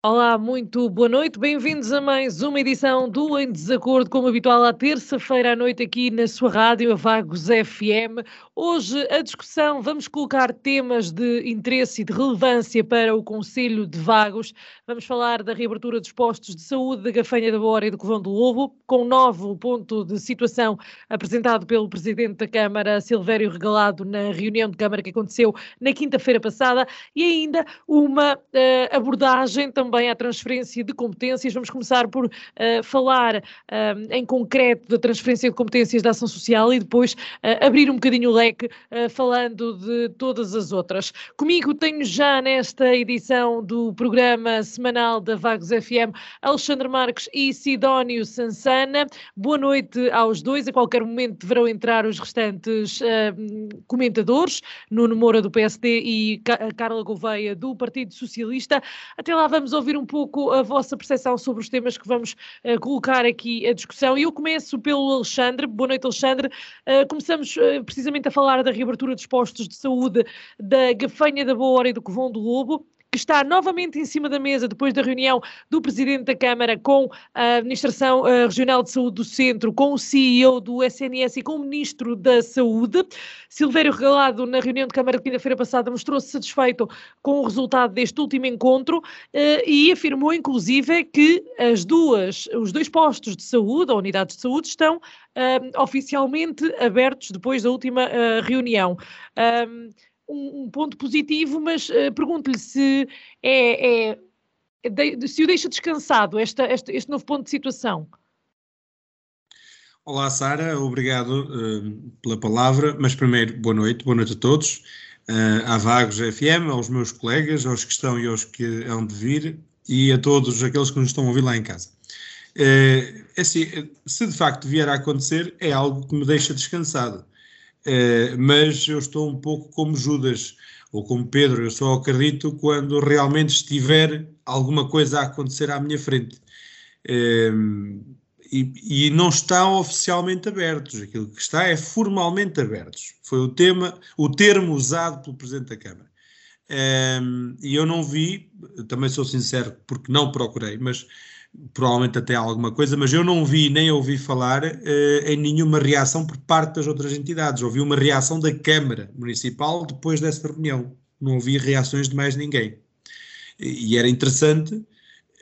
Olá, muito boa noite, bem-vindos a mais uma edição do Em Desacordo, como habitual, à terça-feira à noite aqui na sua rádio, a Vagos FM. Hoje a discussão, vamos colocar temas de interesse e de relevância para o Conselho de Vagos. Vamos falar da reabertura dos postos de saúde da Gafanha da Bora e do Covão do Lobo, com novo ponto de situação apresentado pelo Presidente da Câmara, Silvério Regalado, na reunião de Câmara que aconteceu na quinta-feira passada, e ainda uma uh, abordagem também também à transferência de competências. Vamos começar por uh, falar uh, em concreto da transferência de competências da ação social e depois uh, abrir um bocadinho o leque falando de todas as outras. Comigo tenho já nesta edição do programa semanal da Vagos FM Alexandre Marques e Sidónio Sansana. Boa noite aos dois. A qualquer momento deverão entrar os restantes comentadores, Nuno Moura do PSD e Carla Gouveia do Partido Socialista. Até lá vamos ouvir um pouco a vossa percepção sobre os temas que vamos uh, colocar aqui a discussão. E eu começo pelo Alexandre. Boa noite, Alexandre. Uh, começamos uh, precisamente a falar da reabertura dos postos de saúde da Gafanha da Boa Hora e do Covão do Lobo que está novamente em cima da mesa depois da reunião do Presidente da Câmara com a Administração uh, Regional de Saúde do Centro, com o CEO do SNS e com o Ministro da Saúde. Silvério Regalado, na reunião de Câmara de quinta-feira passada, mostrou-se satisfeito com o resultado deste último encontro uh, e afirmou, inclusive, que as duas, os dois postos de saúde, ou unidades de saúde, estão uh, oficialmente abertos depois da última reunião um, um ponto positivo, mas uh, pergunto-lhe se é, é, de, se o deixa descansado esta, este, este novo ponto de situação. Olá, Sara, obrigado uh, pela palavra, mas primeiro, boa noite, boa noite a todos, uh, à Vagos FM, aos meus colegas, aos que estão e aos que hão de vir, e a todos aqueles que nos estão a ouvir lá em casa. Uh, assim, se de facto vier a acontecer, é algo que me deixa descansado. Eh, mas eu estou um pouco como Judas ou como Pedro, eu só acredito quando realmente estiver alguma coisa a acontecer à minha frente. Uh, e, e, não estão oficialmente abertos. Aquilo que está é formalmente abertos. Foi o tema, o termo usado pelo Presidente da Câmara. Um, e eu não vi, também sou sincero, porque não procurei, mas provavelmente até alguma coisa, mas eu não vi nem ouvi falar uh, em nenhuma reação por parte das outras entidades. Ouvi uma reação da Câmara Municipal depois dessa reunião. Não ouvi reações de mais ninguém. E, e era interessante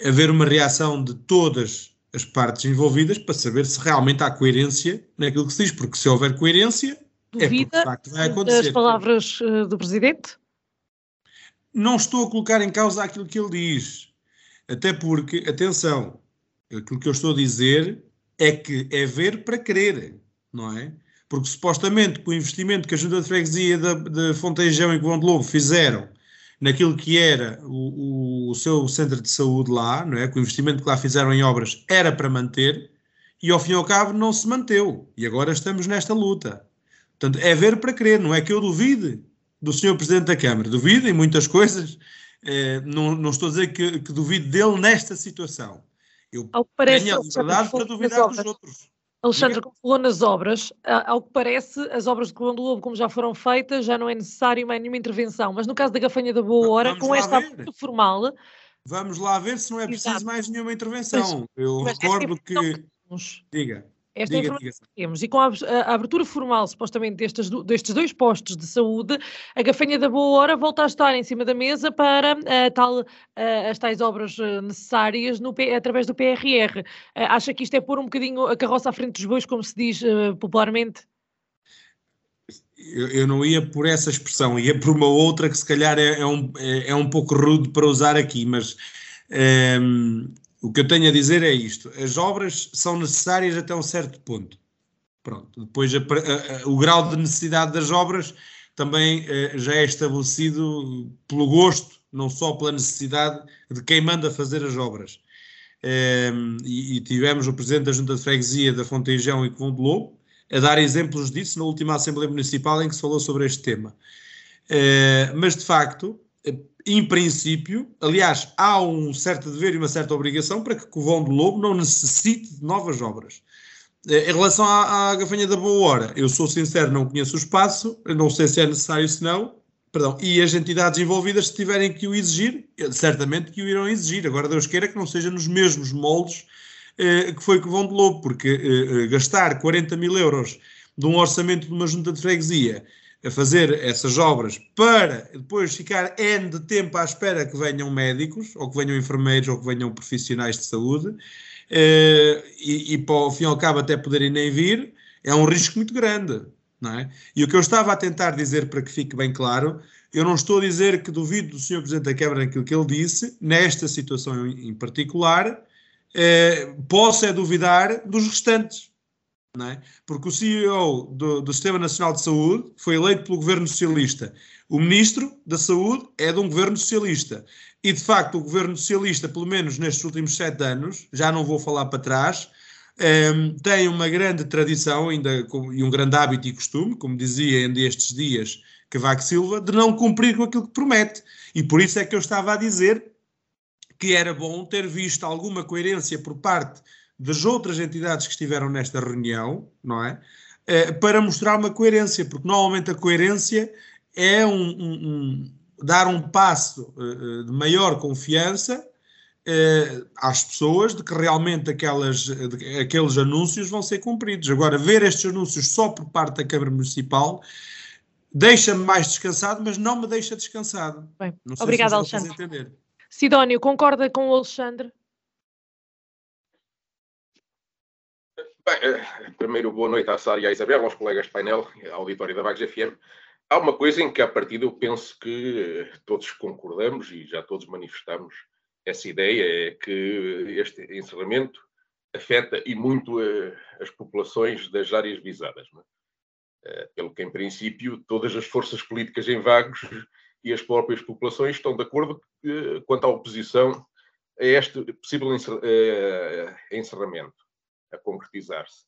haver uma reação de todas as partes envolvidas para saber se realmente há coerência naquilo que se diz, porque se houver coerência, Duvida é porque de facto vai acontecer. das palavras uh, do Presidente? Não estou a colocar em causa aquilo que ele diz até porque, atenção, aquilo que eu estou a dizer é que é ver para querer, não é? Porque supostamente com o investimento que a Junta de Freguesia de, Fontejão e Covão de Lobo fizeram naquilo que era o, o, o, seu centro de saúde lá, não é? Com o investimento que lá fizeram em obras era para manter e ao fim e ao cabo não se manteu. E agora estamos nesta luta. Portanto, é ver para crer, não é que eu duvide do senhor Presidente da Câmara. Duvido em muitas coisas, eh, não, não, estou a dizer que, que, duvido dele nesta situação. Eu parece, tenho a liberdade para duvidar dos outros. Alexandre, como falou nas obras, ao que parece, as obras de Colombo do Lobo, como já foram feitas, já não é necessário mais nenhuma intervenção. Mas no caso da Gafanha da Boa Hora, Vamos com esta abertura formal. Vamos lá ver se não é preciso Exato. mais nenhuma intervenção. Mas, Eu mas recordo que. Diga. Esta diga, informação diga. que temos. E com a, a, abertura formal, supostamente, destes, destes dois postos de saúde, a gafanha da boa hora volta a estar em cima da mesa para uh, tal, uh, as tais obras uh, necessárias no, através do PRR. acha que isto é pôr um bocadinho a carroça à frente dos bois, como se diz popularmente? Eu, eu, não ia por essa expressão, ia por uma outra que se calhar é, é um, é, é um pouco rude para usar aqui, mas um, ehm, o que eu tenho a dizer é isto: as obras são necessárias até um certo ponto. Pronto. Depois, a, a, a, o grau de necessidade das obras também uh, já é estabelecido pelo gosto não só pela necessidade de quem manda fazer as obras. Um, e, e, tivemos o Presidente da Junta de Freguesia da Fontejão e Covão de Lobo a dar exemplos disso na última Assembleia Municipal em que se falou sobre este tema. Uh, mas, de facto, em princípio, aliás, há um certo dever e uma certa obrigação para que Covão de Lobo não necessite de novas obras. Eh, em relação à, à gafanha da boa hora, eu sou sincero, não conheço o espaço, não sei se é necessário, se não, perdão, e as entidades envolvidas, se tiverem que o exigir, certamente que o irão exigir. Agora, Deus queira que não seja nos mesmos moldes eh, que foi que vão de lobo, porque eh, eh gastar 40 mil euros de um orçamento de uma junta de freguesia a fazer essas obras para depois ficar N de tempo à espera que venham médicos, ou que venham enfermeiros, ou que venham profissionais de saúde, eh, e, e para o fim ao cabo até poderem nem vir, é um risco muito grande. Não é? E o que eu estava a tentar dizer para que fique bem claro, eu não estou a dizer que duvido do Sr. Presidente da Câmara naquilo que ele disse, nesta situação em particular, eh, posso é duvidar dos restantes. É? Porque o CEO do, do Sistema Nacional de Saúde foi eleito pelo governo socialista. O ministro da Saúde é de um governo socialista. E, de facto, o governo socialista, pelo menos nestes últimos sete anos, já não vou falar para trás, ehm, tem uma grande tradição ainda, e um grande hábito e costume, como dizia ainda estes dias Cavaco Silva, de não cumprir com aquilo que promete. E por isso é que eu estava a dizer que era bom ter visto alguma coerência por parte das outras entidades que estiveram nesta reunião, não é? Uh, para mostrar uma coerência, porque normalmente a coerência é um, um, um dar um passo uh, de maior confiança uh, às pessoas de que realmente aquelas, de, aqueles anúncios vão ser cumpridos. Agora, ver estes anúncios só por parte da Câmara Municipal deixa-me mais descansado, mas não me deixa descansado. Bem, obrigado, Alexandre. Sidónio, concorda com o Alexandre? Bem, eh, primeiro, boa noite à Sara e à Isabel, aos colegas de painel, à auditória da Vagos FM. Há uma coisa em que, a partir eu penso que eh, todos concordamos e já todos manifestamos essa ideia, é que este encerramento afeta e muito uh, as populações das áreas visadas. Uh, pelo que, em princípio, todas as forças políticas em Vagos e as próprias populações estão de acordo quanto à oposição a este possível encerramento a concretizar-se.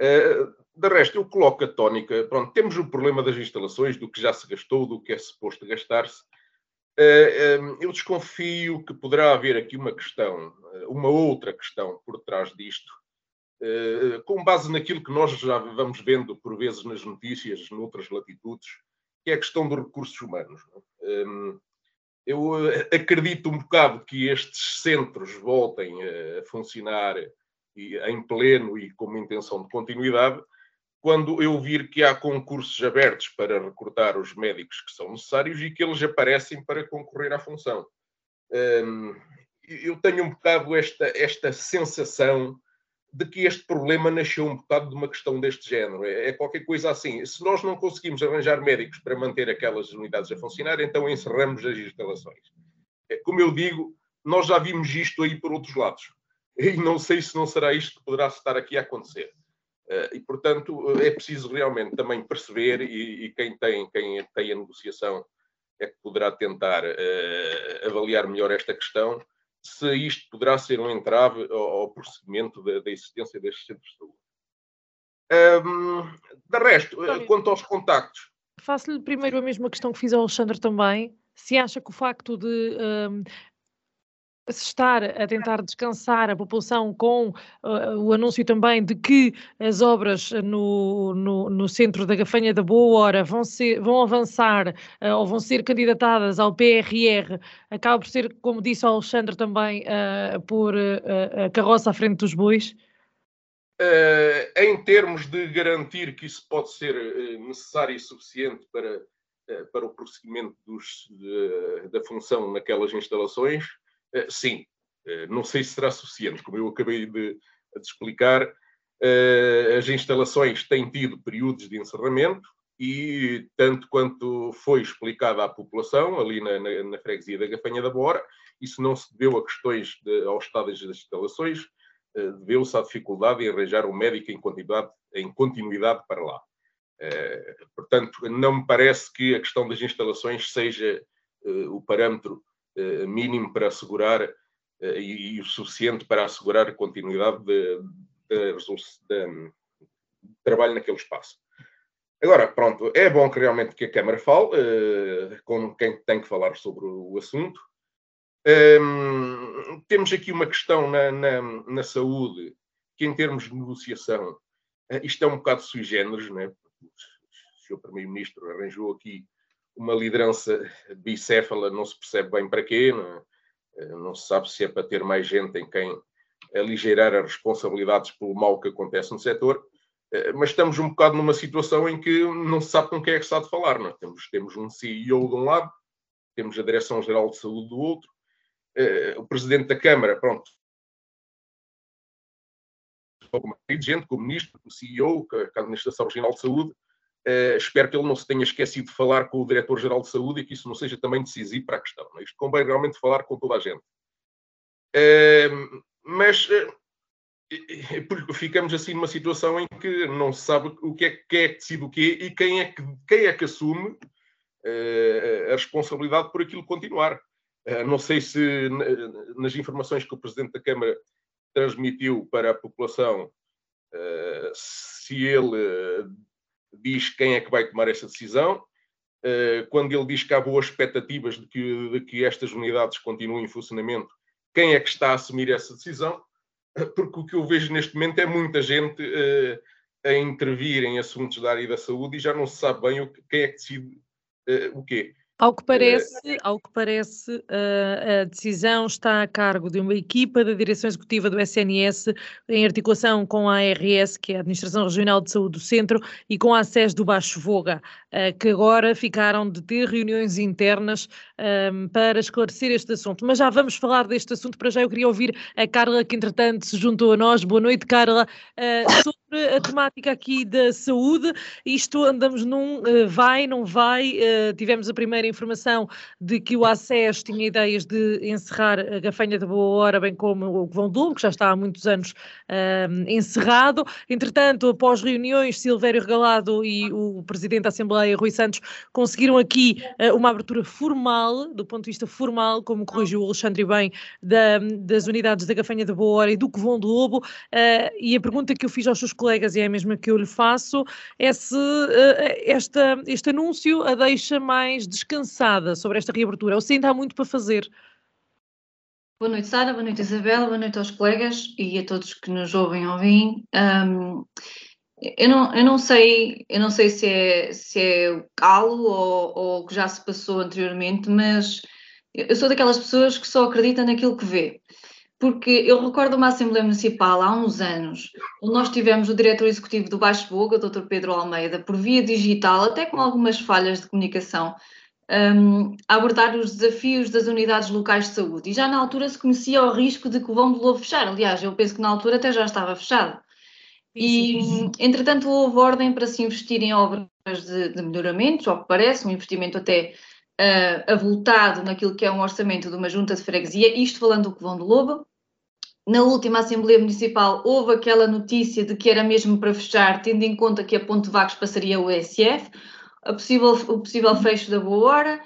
Uh, de resto, eu coloco a tónica. Pronto, temos o problema das instalações, do que já se gastou, do que é suposto gastar-se. Uh, um, eu desconfio que poderá haver aqui uma questão, uma outra questão por trás disto, uh, com base naquilo que nós já vamos vendo por vezes nas notícias, noutras latitudes, que é a questão dos recursos humanos. Um, eu acredito um bocado que estes centros voltem a funcionar e, em pleno e com uma intenção de continuidade, quando eu vir que há concursos abertos para recrutar os médicos que são necessários e que eles aparecem para concorrer à função. Hum, eu tenho um bocado esta, esta sensação de que este problema nasceu um bocado de uma questão deste género. É, é qualquer coisa assim. Se nós não conseguimos arranjar médicos para manter aquelas unidades a funcionar, então encerramos as instalações. É, como eu digo, nós já vimos isto aí por outros lados e não sei se não será isto que poderá estar aqui a acontecer. Uh, e, portanto, é preciso realmente também perceber, e, e, quem, tem, quem tem a negociação é que poderá tentar uh, avaliar melhor esta questão, se isto poderá ser um entrave ao, ao prosseguimento da, da, existência destes centros de saúde. Um, de resto, quanto aos contactos. Faço-lhe primeiro a mesma questão que fiz ao Alexandre também. Se acha que o facto de um, se estar a tentar descansar a população com uh, o anúncio também de que as obras no, no, no, centro da Gafanha da Boa Hora vão, ser, vão avançar uh, ou vão ser candidatadas ao PRR, acaba por ser, como disse o Alexandre também, uh, por a carroça à frente dos bois? em termos de garantir que isso pode ser necessário e suficiente para, para o prosseguimento dos, de, da função naquelas instalações, sim, eh, não sei se será suficiente, como eu acabei de, de explicar, eh, as instalações têm tido períodos de encerramento e, tanto quanto foi explicado à população, ali na, na, na freguesia da Gafanha da Bora, isso não se deveu a questões de, ao estado das instalações, deveu-se à dificuldade em arranjar um médico em continuidade, em continuidade para lá. portanto, não me parece que a questão das instalações seja o parâmetro mínimo para assegurar e, o suficiente para assegurar a continuidade de, de, de, de trabalho naquele espaço. Agora, pronto, é bom que realmente que a Câmara fale, uh, com quem tem que falar sobre o assunto. Um, temos aqui uma questão na, na, na, saúde, que em termos de negociação, uh, isto é um bocado sui generis, né? o Sr. Primeiro-Ministro arranjou aqui uma liderança bicéfala, não se percebe bem para quê, não, uh, não se sabe se é para ter mais gente em quem aligeirar as responsabilidades pelo mal que acontece no setor. Eh, mas estamos um bocado numa situação em que não se sabe com quem é que está de falar. Não é? temos, temos um CEO de um lado, temos a Direção-Geral de Saúde do outro, uh, o Presidente da Câmara, pronto, com gente, com o Ministro, com o CEO, com a Administração Regional de Saúde, uh, espero que ele não se tenha esquecido de falar com o Diretor-Geral de Saúde e que isso não seja também decisivo para a questão. Não é? Isto convém realmente falar com toda a gente. Uh, mas ficamos assim numa situação em que não se sabe o que é, quem é que decide o quê e quem é que, quem é que assume uh, a responsabilidade por aquilo continuar. Uh, não sei se nas informações que o Presidente da Câmara transmitiu para a população, uh, se ele diz quem é que vai tomar essa decisão. quando ele diz que há boas expectativas de que, de que estas unidades continuem em funcionamento, quem é que está a assumir essa decisão? porque o que eu vejo neste momento é muita gente uh, a intervir em assuntos da área da saúde e já não se sabe bem o, quem é que decide uh, o quê. Ao que parece, ao que parece a decisão está a cargo de uma equipa da direção executiva do SNS, em articulação com a ARS, que é a Administração Regional de Saúde do Centro, e com a SES do Baixo Voga, que agora ficaram de ter reuniões internas para esclarecer este assunto. Mas já vamos falar deste assunto. Para já eu queria ouvir a Carla, que entretanto se juntou a nós. Boa noite, Carla. Sobre a temática aqui da saúde, isto andamos num uh, vai, não vai. Uh, tivemos a primeira informação de que o ACES tinha ideias de encerrar a gafanha da boa hora, bem como o Govão Douro, que já está há muitos anos uh, encerrado. Entretanto, após reuniões, Silvério Regalado e o Presidente da Assembleia, Rui Santos, conseguiram aqui uma abertura formal, do ponto de vista formal, como corrigiu o Alexandre bem, da, das unidades da gafanha da boa hora e do Covão do Lobo. e a pergunta que eu fiz aos seus colegas, e é a mesma que eu lhe faço, é se uh, esta, este anúncio a deixa mais descansada sobre esta reabertura, ou se ainda há muito para fazer. Boa noite, Sara, boa noite, Isabela, boa noite aos colegas e a todos que nos ouvem ou ouvem. Um, eu não, eu não sei, eu não sei se é, se é calo ou, ou o que já se passou anteriormente, mas eu sou daquelas pessoas que só acreditam naquilo que vê porque eu recordo uma Assembleia Municipal há uns anos, onde nós tivemos o diretor executivo do Baixo Boga, o Dr. Pedro Almeida, por via digital, até com algumas falhas de comunicação, um, a abordar os desafios das unidades locais de saúde. E já na altura se conhecia o risco de que o vão de Lobo fechar. Aliás, eu penso que na altura até já estava fechado. E, entretanto, houve ordem para se investir em obras de, de melhoramento, ao que parece, um investimento até uh, avultado naquilo que é um orçamento de uma junta de freguesia, isto falando do Covão do Lobo. Na última Assembleia Municipal houve aquela notícia de que era mesmo para fechar, tendo em conta que a Ponte Vagos passaria o ESF, a possível, o possível fecho da boa hora,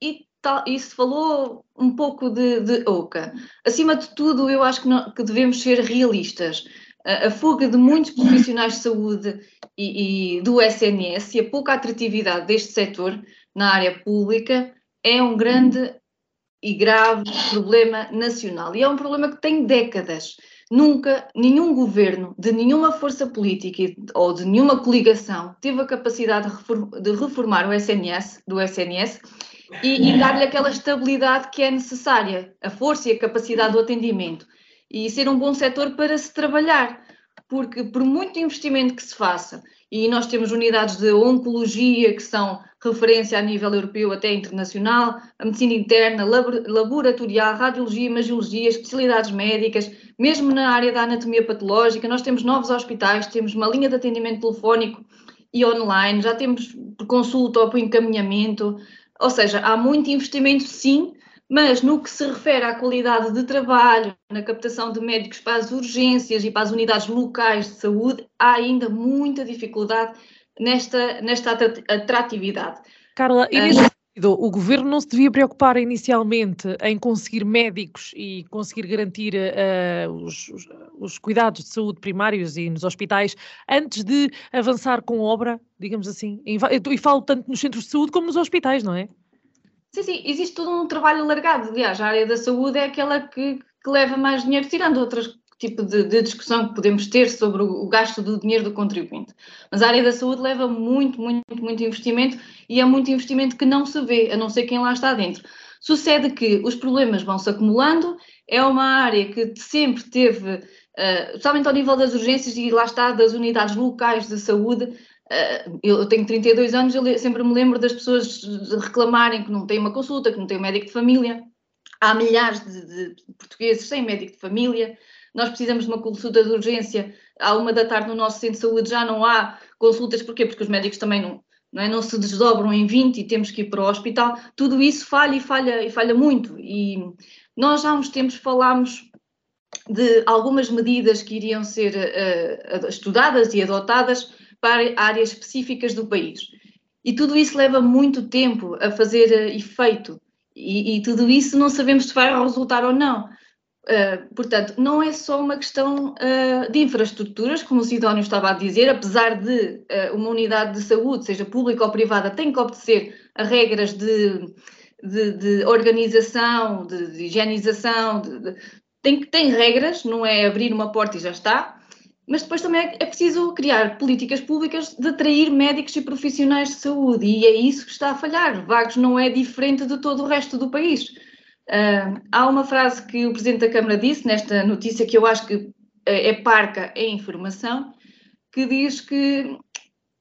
e tal, isso falou um pouco de, de oca. Acima de tudo, eu acho que, não, que devemos ser realistas. A, a fuga de muitos profissionais de saúde e, e do SNS e a pouca atratividade deste setor na área pública é um grande e grave problema nacional. E é um problema que tem décadas. Nunca nenhum governo de nenhuma força política ou de nenhuma coligação teve a capacidade de reformar o SNS, do SNS e, e dar-lhe aquela estabilidade que é necessária, a força e a capacidade do atendimento e ser um bom setor para se trabalhar, porque por muito investimento que se faça e nós temos unidades de oncologia que são referência a nível europeu até internacional, a medicina interna, laboratorial, radiologia, imagiologia, especialidades médicas, mesmo na área da anatomia patológica, nós temos novos hospitais, temos uma linha de atendimento telefónico e online, já temos consulta ou por encaminhamento, ou seja, há muito investimento sim, mas no que se refere à qualidade de trabalho, na captação de médicos para as urgências e para as unidades locais de saúde, há ainda muita dificuldade nesta, nesta atratividade. Carla, e neste O governo não se devia preocupar inicialmente em conseguir médicos e conseguir garantir uh, os, os, os, cuidados de saúde primários e nos hospitais antes de avançar com obra, digamos assim. E falo tanto nos centros de saúde como nos hospitais, não é? Sim, sim, existe todo um trabalho alargado. Aliás, a área da saúde é aquela que, que leva mais dinheiro, tirando outras tipo de, de, discussão que podemos ter sobre o, o, gasto do dinheiro do contribuinte. Mas a área da saúde leva muito, muito, muito investimento e é muito investimento que não se vê, a não ser quem lá está dentro. Sucede que os problemas vão se acumulando, é uma área que sempre teve, uh, ao nível das urgências e lá está, das unidades locais de saúde, uh, eu tenho 32 anos, eu sempre me lembro das pessoas reclamarem que não têm uma consulta, que não têm um médico de família. Há milhares de, de portugueses sem médico de família, nós precisamos de uma consulta de urgência à uma da tarde no nosso centro de saúde, já não há consultas, porquê? Porque os médicos também não, não, é? não se desdobram em 20 e temos que ir para o hospital. Tudo isso falha e falha e falha muito. E nós há uns tempos falámos de algumas medidas que iriam ser uh, estudadas e adotadas para áreas específicas do país. E tudo isso leva muito tempo a fazer uh, efeito. E, e, tudo isso não sabemos se vai resultar ou não. Uh, portanto, não é só uma questão uh, de infraestruturas, como o Sidónio estava a dizer, apesar de uh, uma unidade de saúde, seja pública ou privada, tem que obedecer a regras de, de, de organização, de, de higienização, de, tem, tem regras, não é abrir uma porta e já está, mas depois também é, é preciso criar políticas públicas de atrair médicos e profissionais de saúde, e é isso que está a falhar. Vagos não é diferente de todo o resto do país Uh, há uma frase que o Presidente da Câmara disse nesta notícia que eu acho que é, é parca em informação, que diz que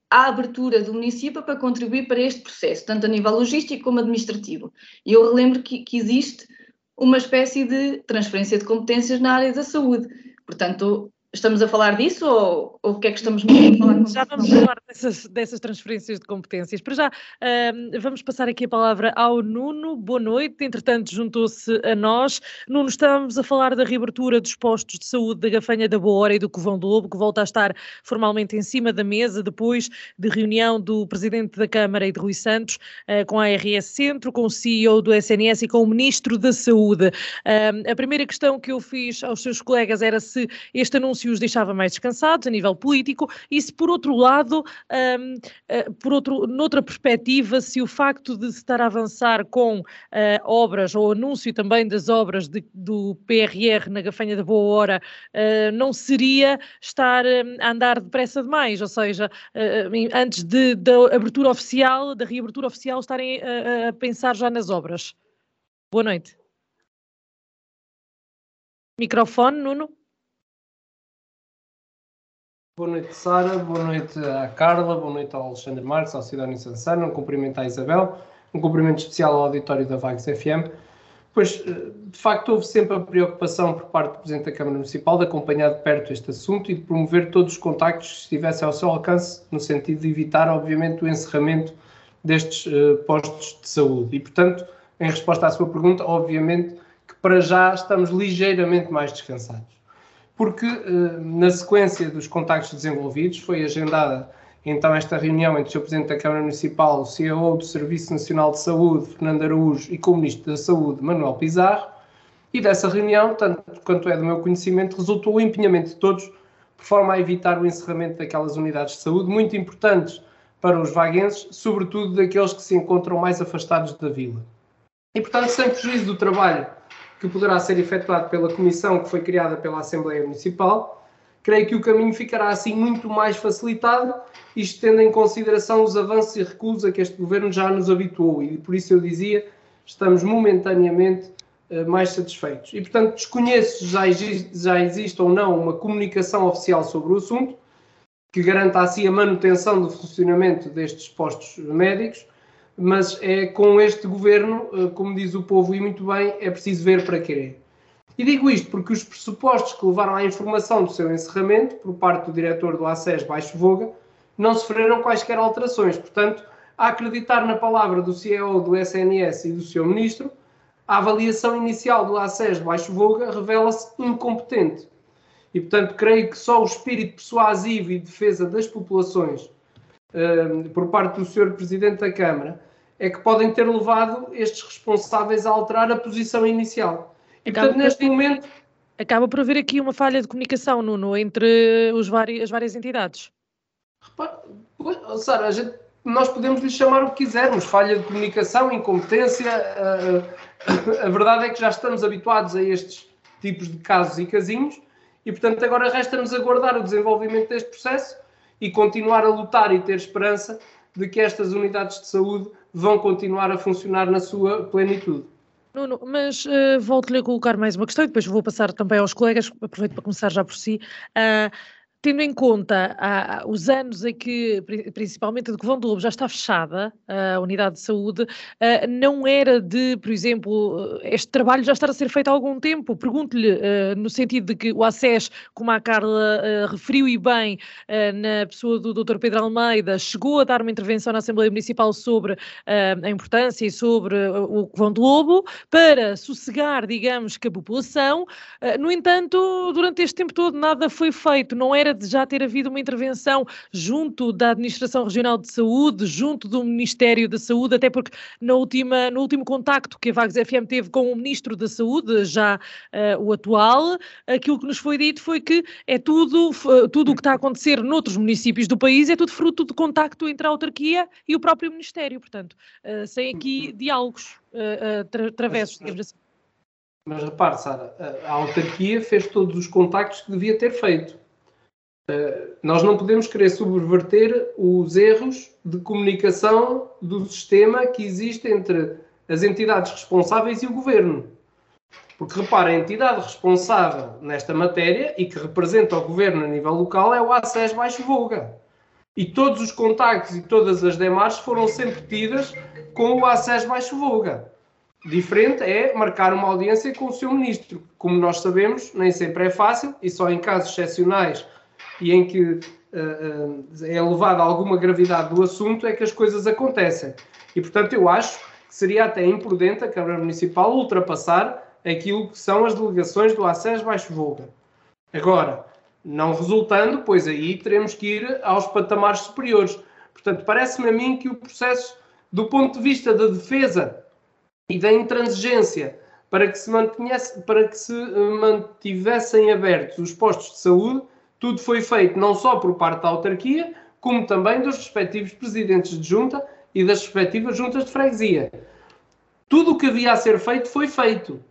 há abertura do município para contribuir para este processo, tanto a nível logístico como administrativo. E eu relembro que, que existe uma espécie de transferência de competências na área da saúde. Portanto, Estamos a falar disso ou, ou o que é que estamos a falar? Já vamos falar dessas, dessas transferências de competências. Para já, uh, vamos passar aqui a palavra ao Nuno. Boa noite. Entretanto, juntou-se a nós. Nuno, estamos a falar da reabertura dos postos de saúde da Gafanha da Boa Hora e do Covão do Lobo, que volta a estar formalmente em cima da mesa depois de reunião do Presidente da Câmara e de Rui Santos uh, com a RS Centro, com o CEO do SNS e com o Ministro da Saúde. Uh, a primeira questão que eu fiz aos seus colegas era se este anúncio se os deixava mais descansados a nível político e se por outro lado, um, uh, eh, por outro, noutra perspectiva, se o facto de se estar a avançar com uh, obras ou anúncio também das obras de, do PRR na Gafanha da Boa Hora uh, não seria estar um, a andar depressa demais, ou seja, antes de, da abertura oficial, da reabertura oficial, estarem a pensar já nas obras. Boa noite. Microfone, Nuno. Boa noite, Sara. Boa noite à Carla. Boa noite ao Alexandre Marques, ao Sidónio Sansano. Um cumprimento à Isabel. Um cumprimento especial ao auditório da Vagos FM. Pois, eh, de facto, houve sempre a preocupação por parte do Presidente da Câmara Municipal de acompanhar de perto este assunto e de promover todos os contactos que estivessem ao seu alcance, no sentido de evitar, obviamente, o encerramento destes uh, postos de saúde. E, portanto, em resposta à sua pergunta, obviamente que para já estamos ligeiramente mais descansados porque eh, na sequência dos contactos desenvolvidos foi agendada então esta reunião entre o. Presidente da Câmara Municipal, o CEO do Serviço Nacional de Saúde, Fernando Araújo, e com o Ministro da Saúde, Manuel Pizarro, e dessa reunião, tanto quanto é do meu conhecimento, resultou o empenhamento de todos por forma a evitar o encerramento daquelas unidades de saúde muito importantes para os vaguenses, sobretudo daqueles que se encontram mais afastados da vila. E, portanto, sem prejuízo do trabalho que poderá ser efetuado pela comissão que foi criada pela Assembleia Municipal, creio que o caminho ficará assim muito mais facilitado, isto tendo em consideração os avanços e recuos a que este governo já nos habituou. E por isso eu dizia, estamos momentaneamente uh, mais satisfeitos. E portanto desconheço se já já existe ou não uma comunicação oficial sobre o assunto, que garanta assim a manutenção do funcionamento destes postos médicos, mas é com este governo, eh, como diz o povo e muito bem, é preciso ver para querer. E digo isto porque os pressupostos que levaram à informação do seu encerramento, por parte do diretor do ACES Baixo Voga, não sofreram quaisquer alterações. Portanto, a acreditar na palavra do CEO do SNS e do seu ministro, a avaliação inicial do ACES Baixo Voga revela-se incompetente. E, portanto, creio que só o espírito persuasivo e defesa das populações, eh, por parte do Sr. Presidente da Câmara, é que podem ter levado estes responsáveis a alterar a posição inicial. E, acaba portanto, neste momento. Acaba por haver aqui uma falha de comunicação, Nuno, entre os vários, as várias entidades. Repara, Sara, gente, nós podemos lhe chamar o que quisermos, falha de comunicação, incompetência. A, a, a verdade é que já estamos habituados a estes tipos de casos e casinhos e, portanto, agora resta-nos aguardar o desenvolvimento deste processo e continuar a lutar e ter esperança de que estas unidades de saúde vão continuar a funcionar na sua plenitude. Nuno, mas uh, volto-lhe a colocar mais uma questão e depois vou passar também aos colegas, aproveito para começar já por si. Uh, tendo em conta ah, os anos em que, principalmente de Covão do Lobo, já está fechada a unidade de saúde, ah, não era de, por exemplo, este trabalho já estar a ser feito há algum tempo? Pergunto-lhe, ah, no sentido de que o ACES, como a Carla ah, referiu e bem, ah, na pessoa do Dr. Pedro Almeida, chegou a dar uma intervenção na Assembleia Municipal sobre ah, a importância e sobre o Covão do Lobo, para sossegar, digamos, que a população. no entanto, durante este tempo todo nada foi feito, não era era de já ter havido uma intervenção junto da Administração Regional de Saúde, junto do Ministério da Saúde, até porque na última, no último contacto que a Vagos FM teve com o Ministro da Saúde, já uh, o atual, aquilo que nos foi dito foi que é tudo, tudo o que está a acontecer noutros municípios do país é tudo fruto de contacto entre a autarquia e o próprio Ministério, portanto, uh, sem aqui diálogos uh, tra travessos, digamos assim. Mas repare, Sara, a autarquia fez todos os contactos que devia ter feito. Eh, nós não podemos querer subverter os erros de comunicação do sistema que existe entre as entidades responsáveis e o governo. Porque repara, a entidade responsável nesta matéria e que representa o governo a nível local é o ACES Baixo Voga. E todos os contactos e todas as demarches foram sempre tidas com o ACES Baixo Voga. Diferente é marcar uma audiência com o seu ministro. Como nós sabemos, nem sempre é fácil e só em casos excepcionais e em que uh, uh, é elevada alguma gravidade do assunto é que as coisas acontecem. E, portanto, eu acho que seria até imprudente a Câmara Municipal ultrapassar aquilo que são as delegações do ACES Baixo Volga. Agora, não resultando, pois aí teremos que ir aos patamares superiores. Portanto, parece-me a mim que o processo, do ponto de vista da defesa e da intransigência, para que se, para que se eh, mantivessem abertos os postos de saúde, tudo foi feito não só por parte da autarquia, como também dos respectivos presidentes de junta e das respectivas juntas de freguesia. Tudo o que havia a ser feito foi feito.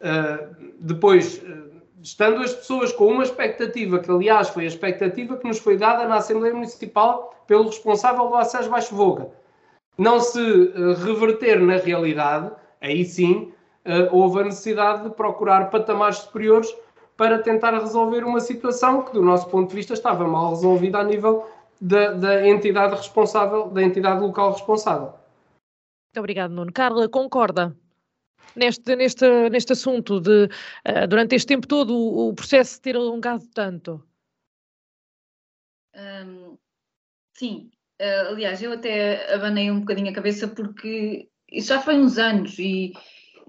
Uh, depois, uh, estando as pessoas com uma expectativa, que aliás foi a expectativa que nos foi dada na Assembleia Municipal pelo responsável do acesso Baixo Voga, não se uh, reverter na realidade, aí sim houve a necessidade de procurar patamares superiores para tentar resolver uma situação que, do nosso ponto de vista, estava mal resolvida a nível da, da entidade responsável, da entidade local responsável. Muito obrigado, Nuno. Carla, concorda? Neste, neste, neste assunto de, uh, durante este tempo todo, o, o processo ter alongado tanto? Um, sim, uh, aliás, eu até abanei um bocadinho a cabeça porque isso já foi uns anos e,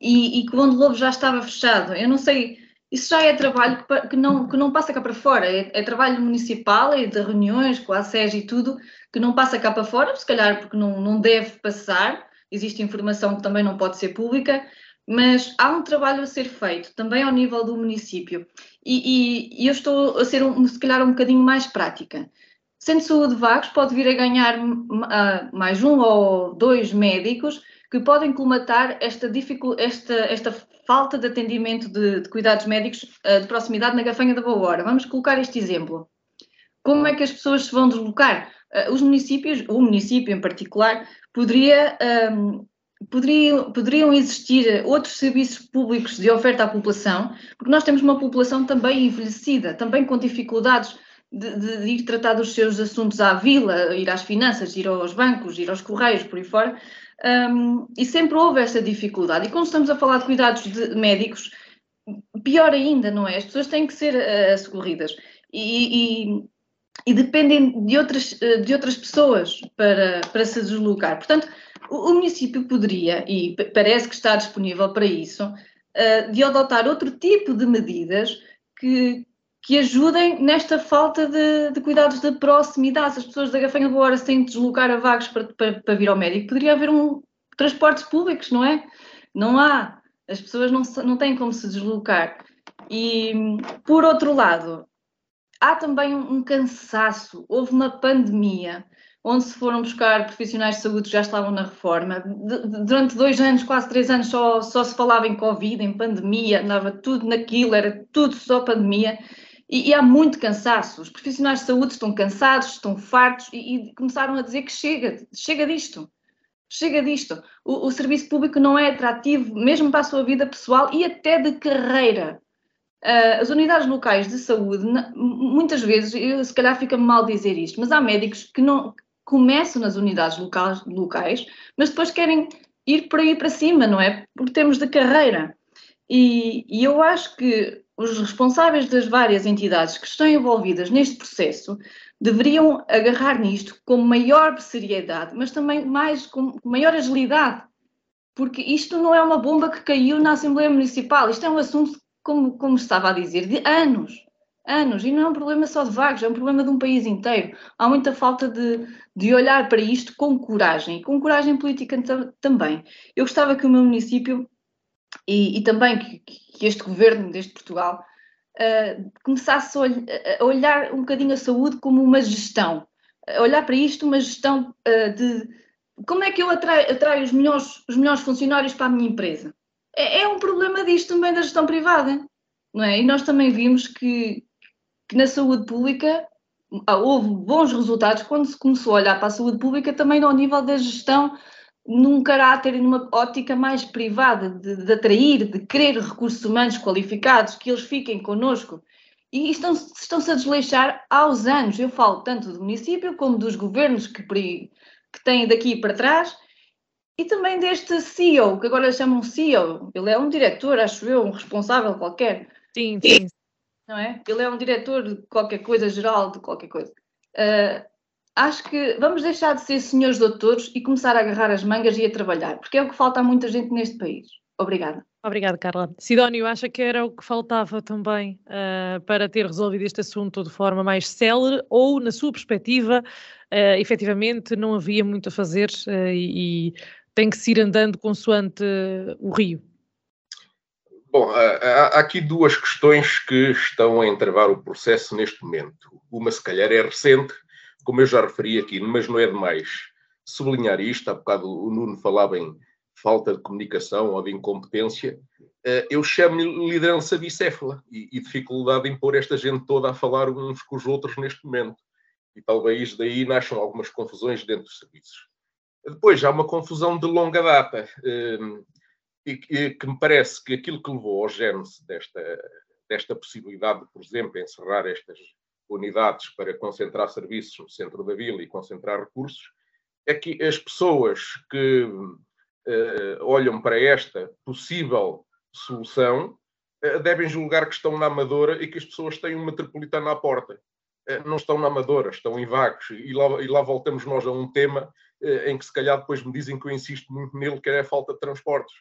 e, e que o Lobo já estava fechado. Eu não sei, isso já é trabalho que não, que não passa cá para fora, é, é trabalho municipal, é de reuniões com a SES e tudo, que não passa cá para fora, se calhar porque não, não deve passar, existe informação que também não pode ser pública, mas há um trabalho a ser feito também ao nível do município. E, e, e eu estou a ser, um, se calhar, um bocadinho mais prática. Centro de Saúde Vagos pode vir a ganhar uh, mais um ou dois médicos que podem colmatar esta, esta, esta falta de atendimento de, de cuidados médicos uh, de proximidade na Gafanha da Boa Hora. Vamos colocar este exemplo. Como é que as pessoas se vão deslocar? Uh, os municípios, o município em particular, poderia, um, poderiam, poderiam existir outros serviços públicos de oferta à população, porque nós temos uma população também envelhecida, também com dificuldades de, de, ir tratar dos seus assuntos à vila, ir às finanças, ir aos bancos, ir aos correios, por aí fora. Um, e sempre houve essa dificuldade. E quando estamos a falar de cuidados de médicos, pior ainda, não é? As pessoas têm que ser uh, socorridas e, e, e, dependem de outras, uh, de outras pessoas para, para se deslocar. Portanto, o, o, município poderia, e parece que está disponível para isso, uh, de adotar outro tipo de medidas que, que ajudem nesta falta de, de, cuidados de proximidade. Se as pessoas da Gafanha Boa Hora se têm de deslocar a vagos para, para, para, vir ao médico, poderia haver um, transportes públicos, não é? Não há, as pessoas não, não têm como se deslocar. E, por outro lado, há também um cansaço. Houve uma pandemia onde se foram buscar profissionais de saúde que já estavam na reforma. De, durante dois anos, quase três anos, só, só se falava em Covid, em pandemia, andava tudo naquilo, era tudo só pandemia. E, e há muito cansaço. Os profissionais de saúde estão cansados, estão fartos e, e começaram a dizer que chega, chega disto. Chega disto. O, o serviço público não é atrativo, mesmo para a sua vida pessoal e até de carreira. Uh, as unidades locais de saúde, muitas vezes, eu, se calhar fica mal dizer isto, mas há médicos que não começam nas unidades locais, locais mas depois querem ir por aí para cima, não é? Por termos de carreira. E, e eu acho que os responsáveis das várias entidades que estão envolvidas neste processo deveriam agarrar nisto com maior seriedade, mas também mais com maior agilidade, porque isto não é uma bomba que caiu na Assembleia Municipal, isto é um assunto como, como estava a dizer, de anos. Anos. E não é um problema só de vagos, é um problema de um país inteiro. Há muita falta de, de olhar para isto com coragem, e com coragem política também. Eu gostava que o meu município e, e também que, que, este governo deste Portugal uh, começasse a, a, olhar um bocadinho a saúde como uma gestão, a olhar para isto uma gestão uh, de como é que eu atraio, atraio os, melhores, os melhores funcionários para a minha empresa. É, é um problema disto também da gestão privada, não é? E nós também vimos que, que na saúde pública houve bons resultados. Quando se começou a olhar para a saúde pública também ao nível da gestão num caráter e numa ótica mais privada, de, de, atrair, de querer recursos humanos qualificados, que eles fiquem connosco. E estão, estão-se a desleixar aos anos. Eu falo tanto do município como dos governos que, que têm daqui para trás e também deste CEO, que agora chamam CEO. Ele é um diretor, acho eu, um responsável qualquer. Sim, sim. Não é? Ele é um diretor de qualquer coisa, geral de qualquer coisa. Uh, acho que vamos deixar de ser senhores doutores e começar a agarrar as mangas e a trabalhar, porque é o que falta a muita gente neste país. Obrigada. Obrigada, Carla. Sidónio, acha que era o que faltava também uh, para ter resolvido este assunto de forma mais célere ou, na sua perspectiva, uh, efetivamente não havia muito a fazer uh, e, tem que se ir andando consoante o rio? Bom, há aqui duas questões que estão a entravar o processo neste momento. Uma, se calhar, é recente, como eu já referi aqui, mas não é demais sublinhar isto. Há bocado o Nuno falava em falta de comunicação ou de incompetência. Eh, eu chamo-lhe liderança bicéfala e, dificuldade em pôr esta gente toda a falar uns com os outros neste momento. E talvez daí nasçam algumas confusões dentro dos serviços. Depois há uma confusão de longa data hum, e que me parece que aquilo que levou ao gênese desta, desta possibilidade de, por exemplo, encerrar estas unidades para concentrar serviços no centro da vila e concentrar recursos, é que as pessoas que uh, olham para esta possível solução uh, devem julgar que estão na Amadora e que as pessoas têm um metropolitano à porta. Uh, não estão na Amadora, estão em vagos. E lá, e lá voltamos nós a um tema em que se calhar depois me dizem que eu insisto muito nele, que é a falta de transportes.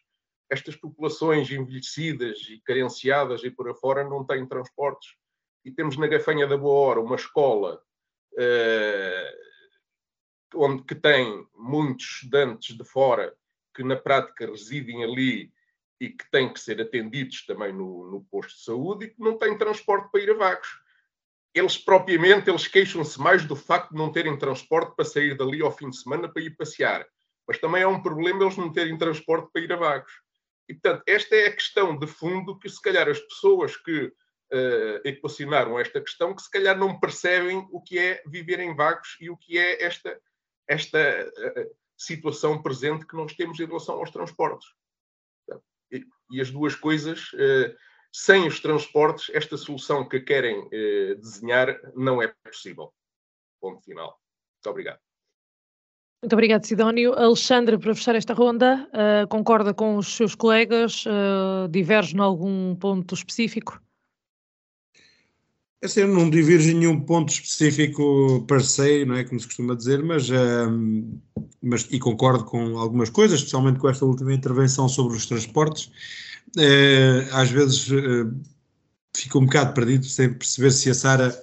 Estas populações envelhecidas e carenciadas e por afora não têm transportes. E temos na Gafanha da Boa Hora uma escola uh, onde que tem muitos estudantes de fora que na prática residem ali e que têm que ser atendidos também no, no posto de saúde e que não têm transporte para ir a Vagos eles propriamente eles queixam-se mais do facto de não terem transporte para sair dali ao fim de semana para ir passear. Mas também é um problema eles não terem transporte para ir a Vagos. E, portanto, esta é a questão de fundo que, se calhar, as pessoas que uh, equacionaram esta questão, que se calhar não percebem o que é viver em Vagos e o que é esta, esta uh, situação presente que nós temos em relação aos transportes. E, as duas coisas uh, sem os transportes, esta solução que querem eh, desenhar não é possível. Ponto final. Muito obrigado. Muito obrigado, Sidónio. Alexandre, para fechar esta ronda, concorda com os seus colegas? Diverge em algum ponto específico? É assim, eu não diverjo em nenhum ponto específico parceiro, não é como se costuma dizer, mas, uh, mas e concordo com algumas coisas, especialmente com esta última intervenção sobre os transportes uh, às vezes uh, fico um bocado perdido sem perceber se a Sara,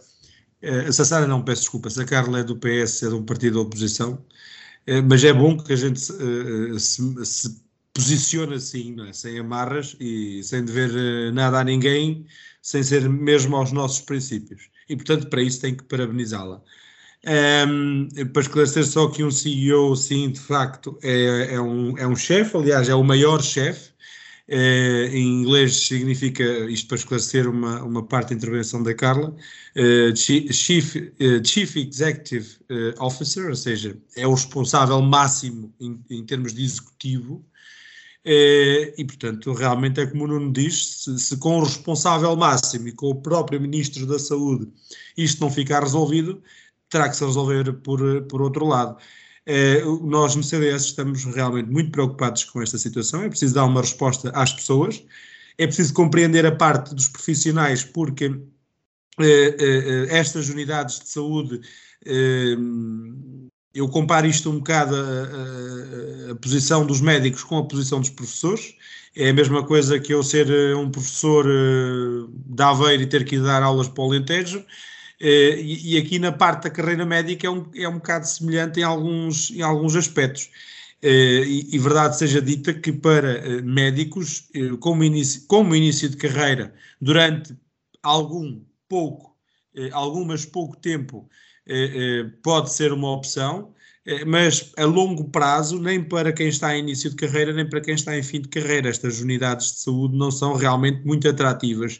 uh, se a Sara não, peço desculpa, se a Carla é do PS, é de um partido da oposição, mas é bom que a gente se, se, se posicione assim, é? sem amarras e sem dever nada a ninguém, sem ser mesmo aos nossos princípios. E, portanto, para isso tem que parabenizá-la. Um, para esclarecer só que um CEO, sim, de facto, é, é um, é um chefe, aliás, é o maior chefe. Uh, em inglês significa, isto para esclarecer uma, uma parte da intervenção da Carla, uh, Chief, uh, Chief Executive Officer, ou seja, é o responsável máximo em, em termos de executivo, e portanto, realmente é como o Nuno diz: se, se com o responsável máximo e com o próprio Ministro da Saúde isto não ficar resolvido, terá que se resolver por, por outro lado. É, nós no CDS estamos realmente muito preocupados com esta situação, é preciso dar uma resposta às pessoas, é preciso compreender a parte dos profissionais, porque é, é, estas unidades de saúde, eu comparo isto um bocado a, a, a, posição dos médicos com a posição dos professores, é a mesma coisa que eu ser um professor de Aveiro e ter que dar aulas para o Alentejo, eh, e, aqui na parte da carreira médica é um, é um bocado semelhante em alguns, em alguns aspectos. Eh, e, e, verdade seja dita que para eh, médicos, como início, como início de carreira, durante algum pouco, algumas pouco tempo, pode ser uma opção, mas a longo prazo, nem para quem está em início de carreira, nem para quem está em fim de carreira, estas unidades de saúde não são realmente muito atrativas.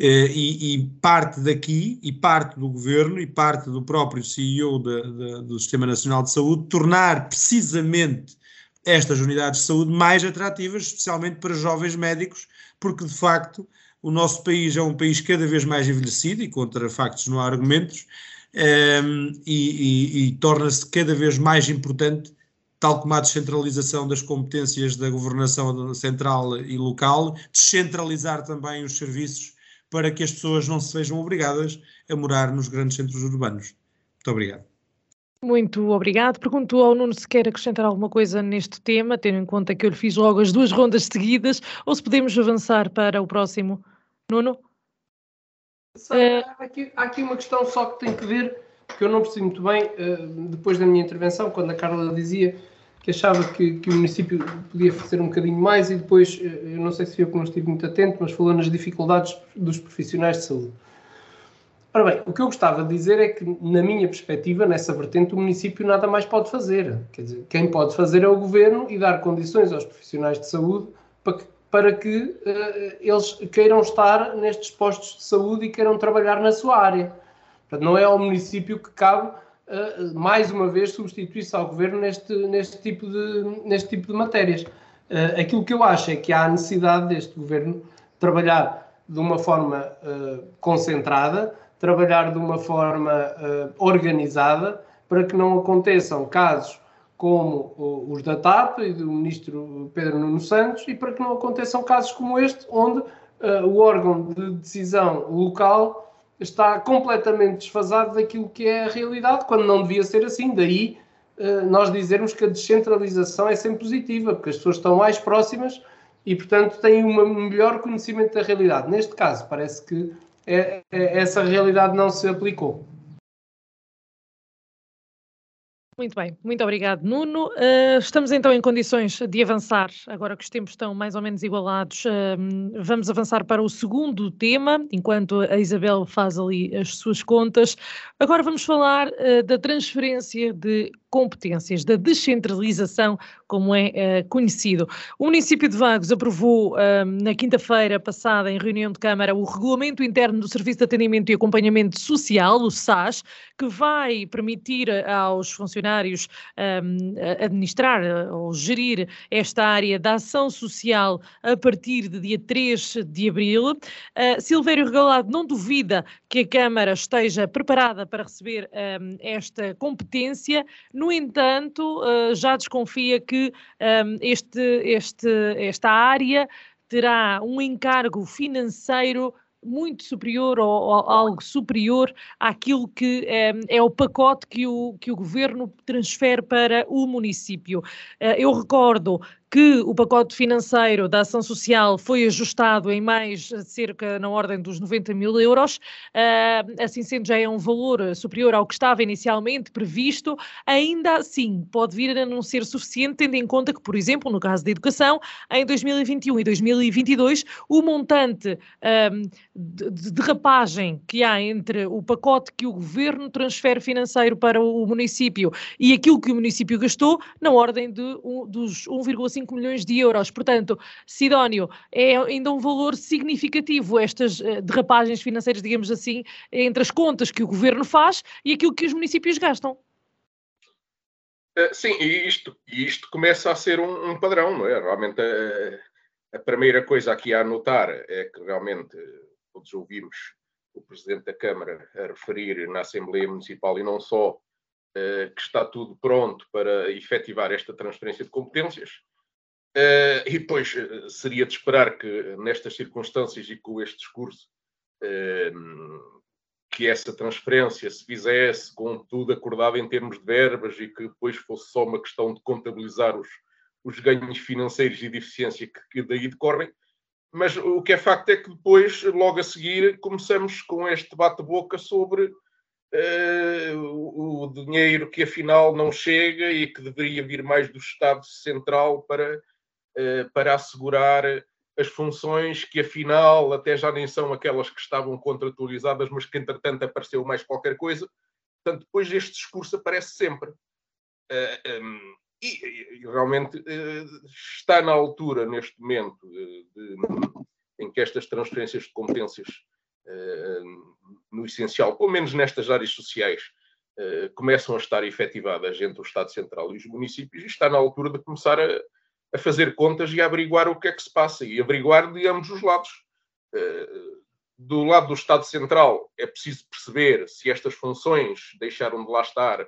Eh, e, e, parte daqui, e parte do governo, e parte do próprio CEO de, de, do Sistema Nacional de Saúde, tornar precisamente estas unidades de saúde mais atrativas, especialmente para jovens médicos, porque de facto o nosso país é um país cada vez mais envelhecido, e contra factos não há argumentos, um, ehm, e, e, e torna-se cada vez mais importante tal como a descentralização das competências da governação central e local, descentralizar também os serviços para que as pessoas não se vejam obrigadas a morar nos grandes centros urbanos. Muito obrigado. Muito obrigado. Pergunto ao Nuno se quer acrescentar alguma coisa neste tema, tendo em conta que eu lhe fiz logo as duas rondas seguidas, ou se podemos avançar para o próximo. Nuno? Há, aqui, há, aqui, uma questão só que tem que ver, que eu não percebi muito bem, uh, depois da minha intervenção, quando a Carla dizia que achava que, que, o município podia fazer um bocadinho mais e depois, eh, eu não sei se eu que não estive muito atento, mas falou nas dificuldades dos profissionais de saúde. Ora bem, o que eu gostava de dizer é que, na minha perspectiva, nessa vertente, o município nada mais pode fazer. Quer dizer, quem pode fazer é o governo e dar condições aos profissionais de saúde para que, para que uh, eles queiram estar nestes postos de saúde e queiram trabalhar na sua área. Portanto, não é ao município que cabe uh, mais uma vez substituir-se ao governo neste, neste, tipo de, neste tipo de matérias. Uh, aquilo que eu acho é que há a necessidade deste governo trabalhar de uma forma concentrada, trabalhar de uma forma organizada, para que não aconteçam casos como os da TAP e do ministro Pedro Nuno Santos, e para que não aconteçam casos como este, onde o órgão de decisão local está completamente desfasado daquilo que é a realidade, quando não devia ser assim. Daí uh, nós dizermos que a descentralização é sempre positiva, porque as pessoas estão mais próximas e, portanto, têm um melhor conhecimento da realidade. Neste caso, parece que é, é, essa realidade não se aplicou. Muito bem, muito obrigado, Nuno. Uh, estamos então em condições de avançar, agora que os tempos estão mais ou menos igualados, uh, vamos avançar para o segundo tema, enquanto a Isabel faz ali as suas contas. Agora vamos falar uh, da transferência de competências, da descentralização, como é uh, conhecido. O município de Vagos aprovou uh, na quinta-feira passada, em reunião de Câmara, o Regulamento Interno do Serviço de Atendimento e Acompanhamento Social, o SAS, que vai permitir aos funcionários um, administrar ou gerir esta área da ação social a partir de dia 3 de abril. Uh, Silvério Regalado não duvida que a Câmara esteja preparada para receber um, esta competência no entanto, uh, já desconfia que um, ehm, este, este, esta área terá um encargo financeiro muito superior ou, ou, algo superior àquilo que é, é, o pacote que o, que o governo transfere para o município. Uh, eu recordo que o pacote financeiro da ação social foi ajustado em mais cerca na ordem dos 90 mil euros, uh, assim sendo já é um valor superior ao que estava inicialmente previsto, ainda assim pode vir a não ser suficiente, tendo em conta que, por exemplo, no caso da educação, em 2021 e 2022, o montante um, de derrapagem que há entre o pacote que o governo transfere financeiro para o município e aquilo que o município gastou, na ordem de, dos 1,5 milhões de euros. Portanto, Sidónio, é ainda um valor significativo estas uh, derrapagens financeiras, digamos assim, entre as contas que o governo faz e aquilo que os municípios gastam. Uh, sim, e isto, isto começa a ser um, um padrão, não é? Realmente a, a, primeira coisa aqui a anotar é que realmente todos ouvimos o Presidente da Câmara a referir na Assembleia Municipal e não só que está tudo pronto para efetivar esta transferência de competências. Uh, e depois seria de esperar que nestas circunstâncias e com este discurso que essa transferência se fizesse com tudo acordado em termos de verbas e que depois fosse só uma questão de contabilizar os, os ganhos financeiros e de eficiência que, que daí decorrem. Mas o que é facto é que depois, logo a seguir, começamos com este bate-boca sobre uh, o, o, dinheiro que afinal não chega e que deveria vir mais do Estado Central para, uh, para assegurar as funções que afinal até já nem são aquelas que estavam contratualizadas, mas que entretanto apareceu mais qualquer coisa. Portanto, depois este discurso aparece sempre. Um, ehm, e, realmente uh, está na altura, neste momento, de, em que estas transferências de competências, no essencial, pelo menos nestas áreas sociais, começam a estar efetivadas entre o Estado Central e os municípios, e está na altura de começar a, a fazer contas e a averiguar o que é que se passa e averiguar de ambos os lados. Eh, do lado do Estado Central, é preciso perceber se estas funções deixaram de lá estar,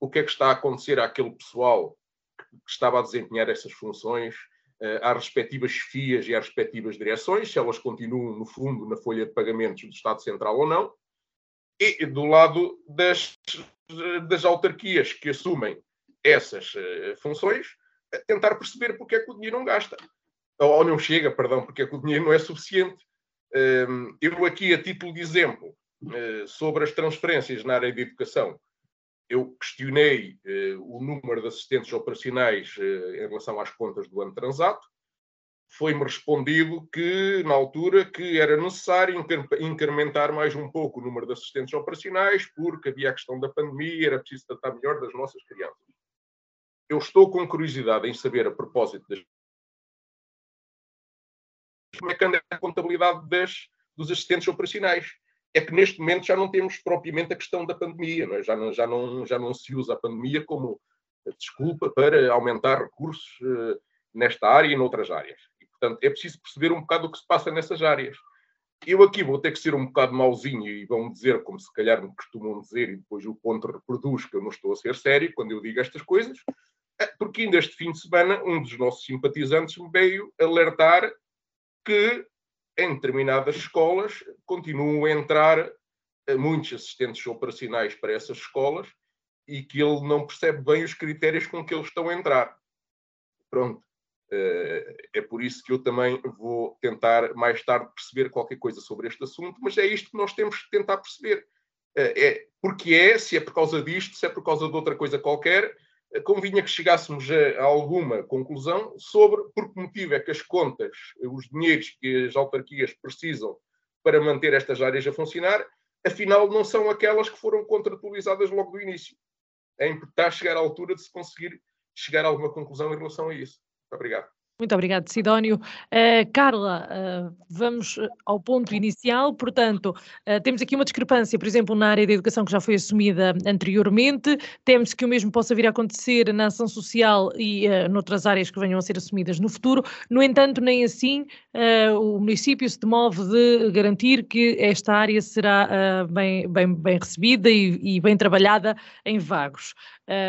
o que é que está a acontecer àquele pessoal que estava a desempenhar essas funções, eh, às respectivas chefias e às respectivas direções, se elas continuam, no fundo, na folha de pagamentos do Estado Central ou não. E do lado das, das autarquias que assumem essas eh, funções, tentar perceber porque é que o dinheiro não gasta. Ou não chega, perdão, porque é que o dinheiro não é suficiente. Hum, eu aqui, a título de exemplo, eh, sobre as transferências na área de educação, eu questionei eh, o número de assistentes operacionais eh, em relação às contas do ano transato. Foi-me respondido que, na altura, que era necessário incrementar mais um pouco o número de assistentes operacionais, porque havia a questão da pandemia, era preciso tratar melhor das nossas crianças. Eu estou com curiosidade em saber, a propósito das. Como é que anda a contabilidade das, dos assistentes operacionais? É que neste momento já não temos propriamente a questão da pandemia, não é? já, não, já, não, já não se usa a pandemia como desculpa para aumentar recursos uh, nesta área e noutras áreas. E, portanto, é preciso perceber um bocado o que se passa nessas áreas. Eu aqui vou ter que ser um bocado mauzinho e vão dizer, como se calhar me costumam dizer, e depois o ponto reproduz que eu não estou a ser sério quando eu digo estas coisas, porque ainda este fim de semana um dos nossos simpatizantes me veio alertar que em determinadas escolas continuam a entrar eh, muitos assistentes operacionais para essas escolas e que ele não percebe bem os critérios com que eles estão a entrar. Pronto. Eh, é por isso que eu também vou tentar mais tarde perceber qualquer coisa sobre este assunto, mas é isto que nós temos que tentar perceber. Eh, é porque é, se é por causa disto, se é por causa de outra coisa qualquer, convinha que chegássemos a, alguma conclusão sobre por que motivo é que as contas, os dinheiros que as autarquias precisam para manter estas áreas a funcionar, afinal não são aquelas que foram contratualizadas logo do início. É importante chegar à altura de se conseguir chegar a alguma conclusão em relação a isso. Muito obrigado. Muito obrigado, Sidónio. Uh, Carla, uh, vamos ao ponto inicial. Portanto, uh, temos aqui uma discrepância, por exemplo, na área da educação que já foi assumida anteriormente. Temos que o mesmo possa vir a acontecer na ação social e noutras áreas que venham a ser assumidas no futuro. No entanto, nem assim o município se demove de garantir que esta área será bem, bem, bem recebida e, e, bem trabalhada em vagos.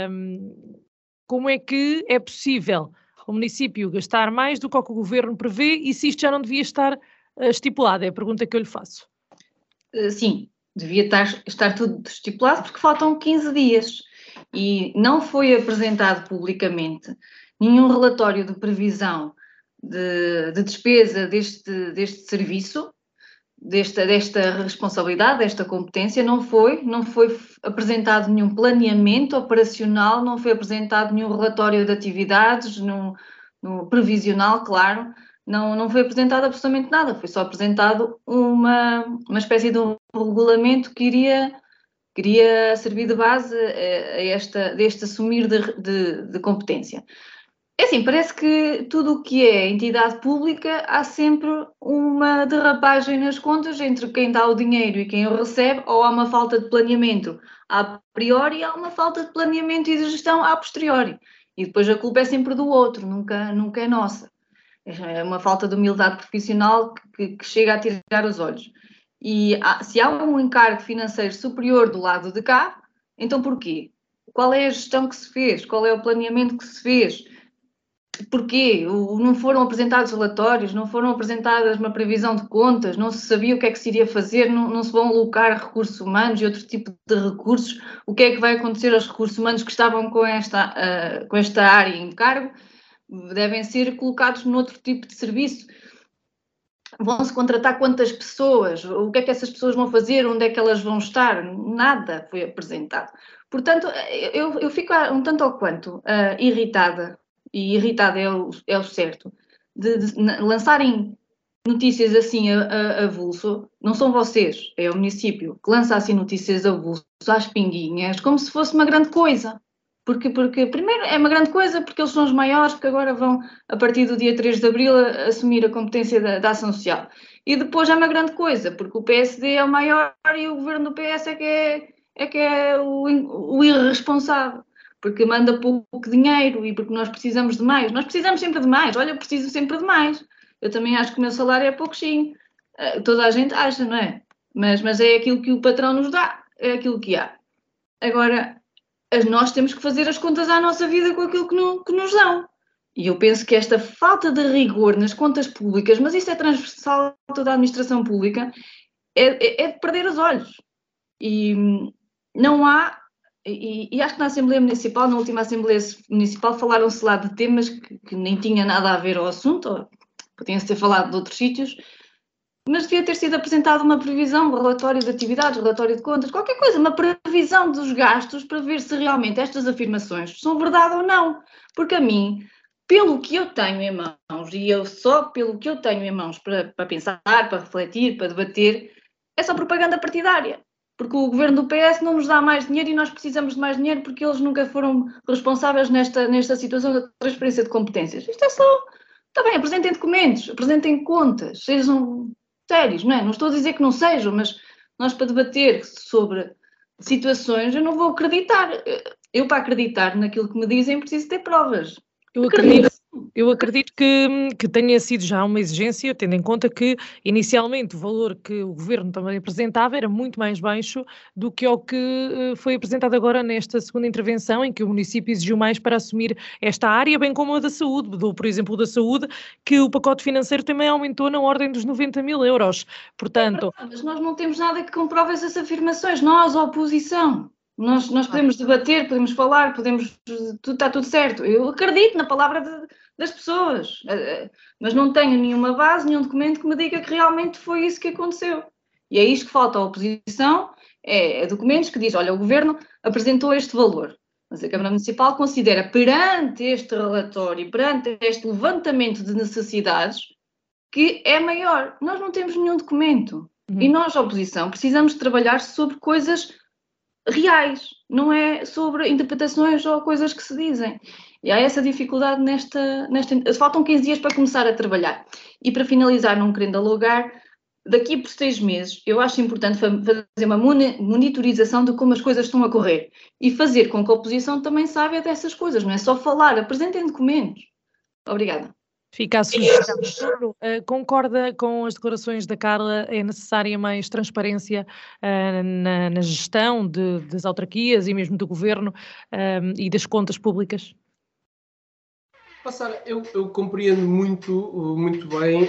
Um, como é que é possível? O município gastar mais do que o que o governo prevê e se isto já não devia estar uh, estipulado? É a pergunta que eu lhe faço. Uh, sim, devia estar, estar tudo estipulado porque faltam 15 dias e não foi apresentado publicamente nenhum relatório de previsão de, de despesa deste, deste serviço, desta, desta responsabilidade, desta competência, não foi, não foi apresentado nenhum planeamento operacional, não foi apresentado nenhum relatório de atividades, no previsional, claro, não, não foi apresentado absolutamente nada, foi só apresentado uma, uma espécie de um regulamento que iria, queria servir de base a, esta, deste assumir de, de, de competência. É assim, parece que tudo o que é entidade pública há sempre uma derrapagem nas contas entre quem dá o dinheiro e quem o recebe, ou há uma falta de planeamento a priori há uma falta de planeamento e de gestão a posteriori. E depois a culpa é sempre do outro, nunca, nunca é nossa. É uma falta de humildade profissional que, que chega a tirar os olhos. E há, se há um encargo financeiro superior do lado de cá, então porquê? Qual é a gestão que se fez? Qual é o planeamento que se fez? Porquê? Não foram apresentados relatórios, não foram apresentadas uma previsão de contas, não se sabia o que é que se iria fazer, não, não se vão alocar recursos humanos e outro tipo de recursos. O que é que vai acontecer aos recursos humanos que estavam com esta, uh, com esta área em cargo? Devem ser colocados noutro tipo de serviço. Vão-se contratar quantas pessoas? O que é que essas pessoas vão fazer? Onde é que elas vão estar? Nada foi apresentado. Portanto, eu, eu fico um tanto ou quanto uh, irritada e irritada é o, é o certo, de, de lançarem notícias assim a, a, não são vocês, é o município que lança assim notícias a vulso, às pinguinhas, como se fosse uma grande coisa. Porque, porque, primeiro, é uma grande coisa porque eles são os maiores que agora vão, a partir do dia 3 de abril, assumir a competência da, da, ação social. E depois é uma grande coisa, porque o PSD é o maior e o governo do PS é que é, é, que é o, o irresponsável porque manda pouco dinheiro e porque nós precisamos de mais. Nós precisamos sempre de mais. Olha, eu preciso sempre de mais. Eu também acho que o meu salário é pouquinho. Uh, toda a gente acha, não é? Mas, mas é aquilo que o patrão nos dá, é aquilo que há. Agora, nós temos que fazer as contas à nossa vida com aquilo que, no, que nos dão. E eu penso que esta falta de rigor nas contas públicas, mas isso é transversal a toda a administração pública, é, é, é de perder os olhos. E não há e, e, acho que na Assembleia Municipal, na última Assembleia Municipal, falaram-se lá de temas que, que, nem tinha nada a ver ao assunto, podiam-se ter falado de outros sítios, mas devia ter sido apresentada uma previsão, um relatório de atividades, relatório de contas, qualquer coisa, uma previsão dos gastos para ver se realmente estas afirmações são verdade ou não. Porque a mim, pelo que eu tenho em mãos, e eu só pelo que eu tenho em mãos para, para pensar, para refletir, para debater, é só propaganda partidária porque o governo do PS não nos dá mais dinheiro e nós precisamos de mais dinheiro porque eles nunca foram responsáveis nesta, nesta situação da transferência de competências. Isto é só. Está bem, apresentem documentos, apresentem contas, sejam sérios, não é? Não estou a dizer que não sejam, mas nós para debater sobre situações eu não vou acreditar. Eu, para acreditar naquilo que me dizem, preciso ter provas. Eu acredito, eu acredito que, que tenha sido já uma exigência, tendo em conta que inicialmente o valor que o governo também apresentava era muito mais baixo do que o que eh, foi apresentado agora nesta segunda intervenção, em que o município exigiu mais para assumir esta área, bem como a da saúde. Do, por exemplo, da saúde, que o pacote financeiro também aumentou na ordem dos 90 mil euros. Portanto. É mas nós não temos nada que comprove essas afirmações, nós, a oposição. Nós, nós podemos debater, podemos falar, podemos. Tudo, está tudo certo. Eu acredito na palavra de, das pessoas, eh, eh, mas não tenho nenhuma base, nenhum documento que me diga que realmente foi isso que aconteceu. E é isto que falta à oposição: é, é documentos que diz, olha, o governo apresentou este valor. Mas a Câmara Municipal considera, perante este relatório, perante este levantamento de necessidades, que é maior. Nós não temos nenhum documento. Uhum. E nós, oposição, precisamos trabalhar sobre coisas reais, não é sobre interpretações ou coisas que se dizem. E há essa dificuldade nesta, nesta. Faltam 15 dias para começar a trabalhar. E para finalizar, não querendo alugar, daqui por seis meses, eu acho importante fazer uma monitorização de como as coisas estão a correr e fazer com que a oposição também saiba dessas coisas, não é só falar, apresentem documentos. Obrigada. Fica a sugestão. Uh, concorda com as declarações da Carla? É necessária mais transparência uh, na, na, gestão de, das autarquias e mesmo do governo uh, e das contas públicas? Passar, eu, eu, compreendo muito, muito bem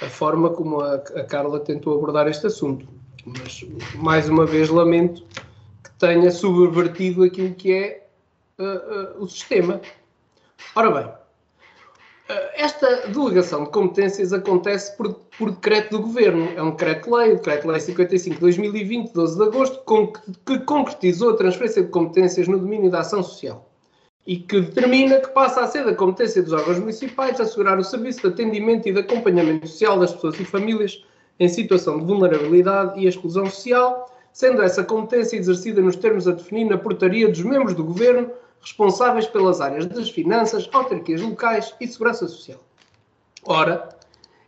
a forma como a, a Carla tentou abordar este assunto, mas mais uma vez lamento que tenha subvertido aquilo que é o sistema. Ora bem, eh, esta delegação de competências acontece por, por decreto do Governo. É um decreto-lei, o decreto-lei 55 de 2020, 12 de agosto, com, que concretizou a transferência de competências no domínio da ação social e que determina que passa a ser da competência dos órgãos municipais assegurar o serviço de atendimento e de acompanhamento social das pessoas e famílias em situação de vulnerabilidade e exclusão social, sendo essa competência exercida nos termos a definir na portaria dos membros do Governo responsáveis pelas áreas das finanças, autarquias locais e segurança social. Ora,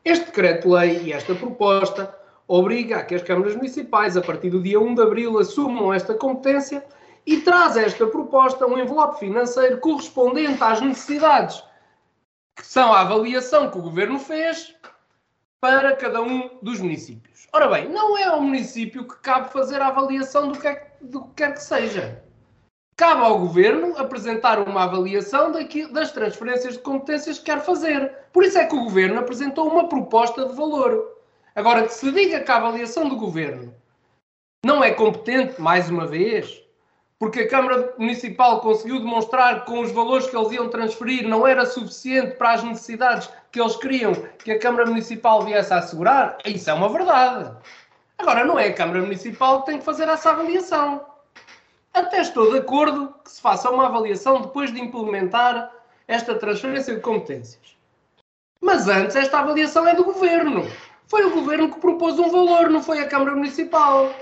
este decreto-lei e esta proposta obriga a que as câmaras municipais, a partir do dia 1 de abril, assumam esta competência e traz esta proposta um envelope financeiro correspondente às necessidades, que são a avaliação que o governo fez para cada um dos municípios. Ora bem, não é ao município que cabe fazer a avaliação do que, é, do que quer que seja. Cabe ao governo apresentar uma avaliação daqui, das transferências de competências que quer fazer. Por isso é que o governo apresentou uma proposta de valor. Agora, que se diga que a avaliação do governo não é competente, mais uma vez, porque a Câmara Municipal conseguiu demonstrar que com os valores que eles iam transferir não era suficiente para as necessidades que eles queriam que a Câmara Municipal viesse a assegurar, isso é uma verdade. Agora, não é a Câmara Municipal que tem que fazer essa avaliação. Até estou de acordo que se faça uma avaliação depois de implementar esta transferência de competências. Mas antes, esta avaliação é do Governo. Foi o Governo que propôs um valor, não foi a Câmara Municipal.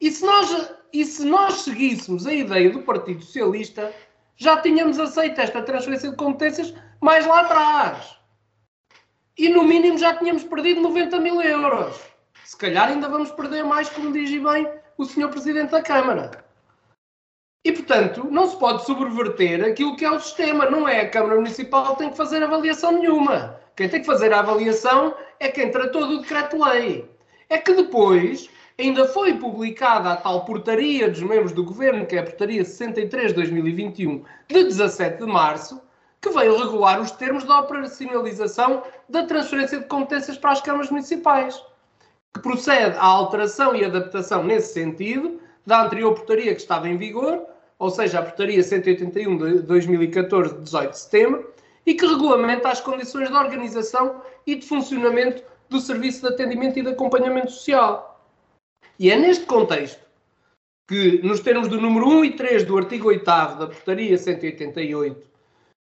E se nós, e se nós seguíssemos a ideia do Partido Socialista, já tínhamos aceito esta transferência de competências mais lá atrás. E no mínimo já tínhamos perdido 90 mil euros. Se calhar ainda vamos perder mais, como diz bem o Sr. Presidente da Câmara. E, portanto, não se pode subverter aquilo que é o sistema. Não é a Câmara Municipal que tem que fazer avaliação nenhuma. Quem tem que fazer a avaliação é quem tratou do decreto-lei. É que depois ainda foi publicada a tal portaria dos membros do Governo, que é a portaria 63 de 2021, de 17 de março, que veio regular os termos da operacionalização da transferência de competências para as câmaras municipais, que procede à alteração e adaptação nesse sentido da anterior portaria que estava em vigor, ou seja, a Portaria 181 de 2014, de 18 de setembro, e que regulamenta as condições de organização e de funcionamento do Serviço de Atendimento e de Acompanhamento Social. E é neste contexto que, nos termos do número 1 e 3 do artigo 8 da Portaria 188,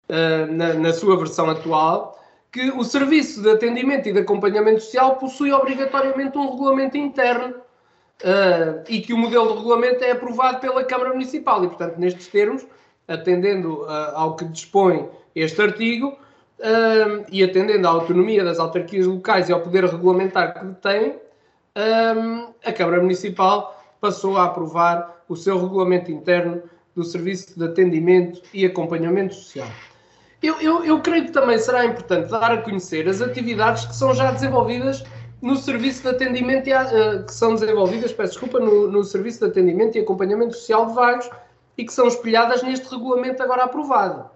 eh, na, na sua versão atual, que o Serviço de Atendimento e de Acompanhamento Social possui obrigatoriamente um regulamento interno uh, e que o modelo de regulamento é aprovado pela Câmara Municipal. E, portanto, nestes termos, atendendo uh, ao que dispõe este artigo uh, e atendendo à autonomia das autarquias locais e ao poder regulamentar que detêm, a Câmara Municipal passou a aprovar o seu regulamento interno do Serviço de Atendimento e Acompanhamento Social. Eu, eu, eu, creio que também será importante dar a conhecer as atividades que são já desenvolvidas no serviço de atendimento e, uh, que são desenvolvidas, peço desculpa, no, no, serviço de atendimento e acompanhamento social de vagos e que são espelhadas neste regulamento agora aprovado.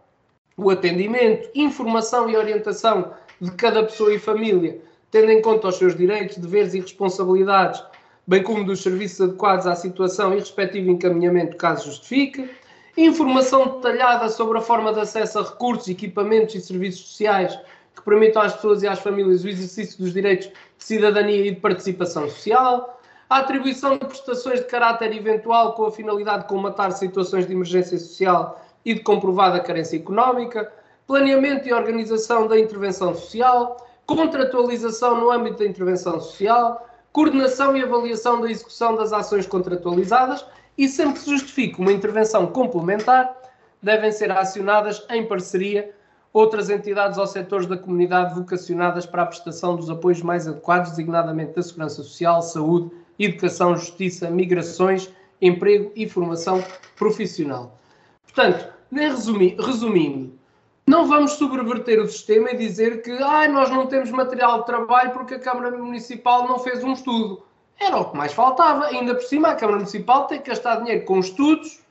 O atendimento, informação e orientação de cada pessoa e família, tendo em conta os seus direitos, deveres e responsabilidades, bem como dos serviços adequados à situação e respectivo encaminhamento, caso justifique. Informação detalhada sobre a forma de acesso a recursos, equipamentos e serviços sociais que permitam às pessoas e às famílias o exercício dos direitos de cidadania e de participação social, a atribuição de prestações de caráter eventual com a finalidade de comatar situações de emergência social e de comprovada carência económica, planeamento e organização da intervenção social, contratualização no âmbito da intervenção social, coordenação e avaliação da execução das ações contratualizadas e sempre que justifique uma intervenção complementar, devem ser acionadas em parceria outras entidades ou setores da comunidade vocacionadas para a prestação dos apoios mais adequados, designadamente da segurança social, saúde, educação, justiça, migrações, emprego e formação profissional. Portanto, resumindo, não vamos subverter o sistema e dizer que ah, nós não temos material de trabalho porque a Câmara Municipal não fez um estudo. Era o que mais faltava. Ainda por cima, a Câmara Municipal tem que gastar dinheiro com estudos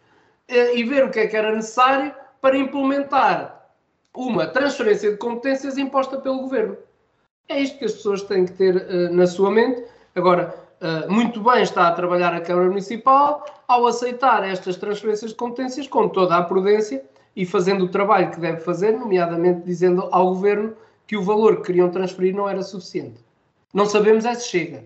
eh, e ver o que é que era necessário para implementar uma transferência de competências imposta pelo governo. É isto que as pessoas têm que ter uh, na sua mente. Agora, uh, muito bem está a trabalhar a Câmara Municipal ao aceitar estas transferências de competências com toda a prudência e fazendo o trabalho que deve fazer, nomeadamente dizendo ao governo que o valor que queriam transferir não era suficiente. Não sabemos é se chega.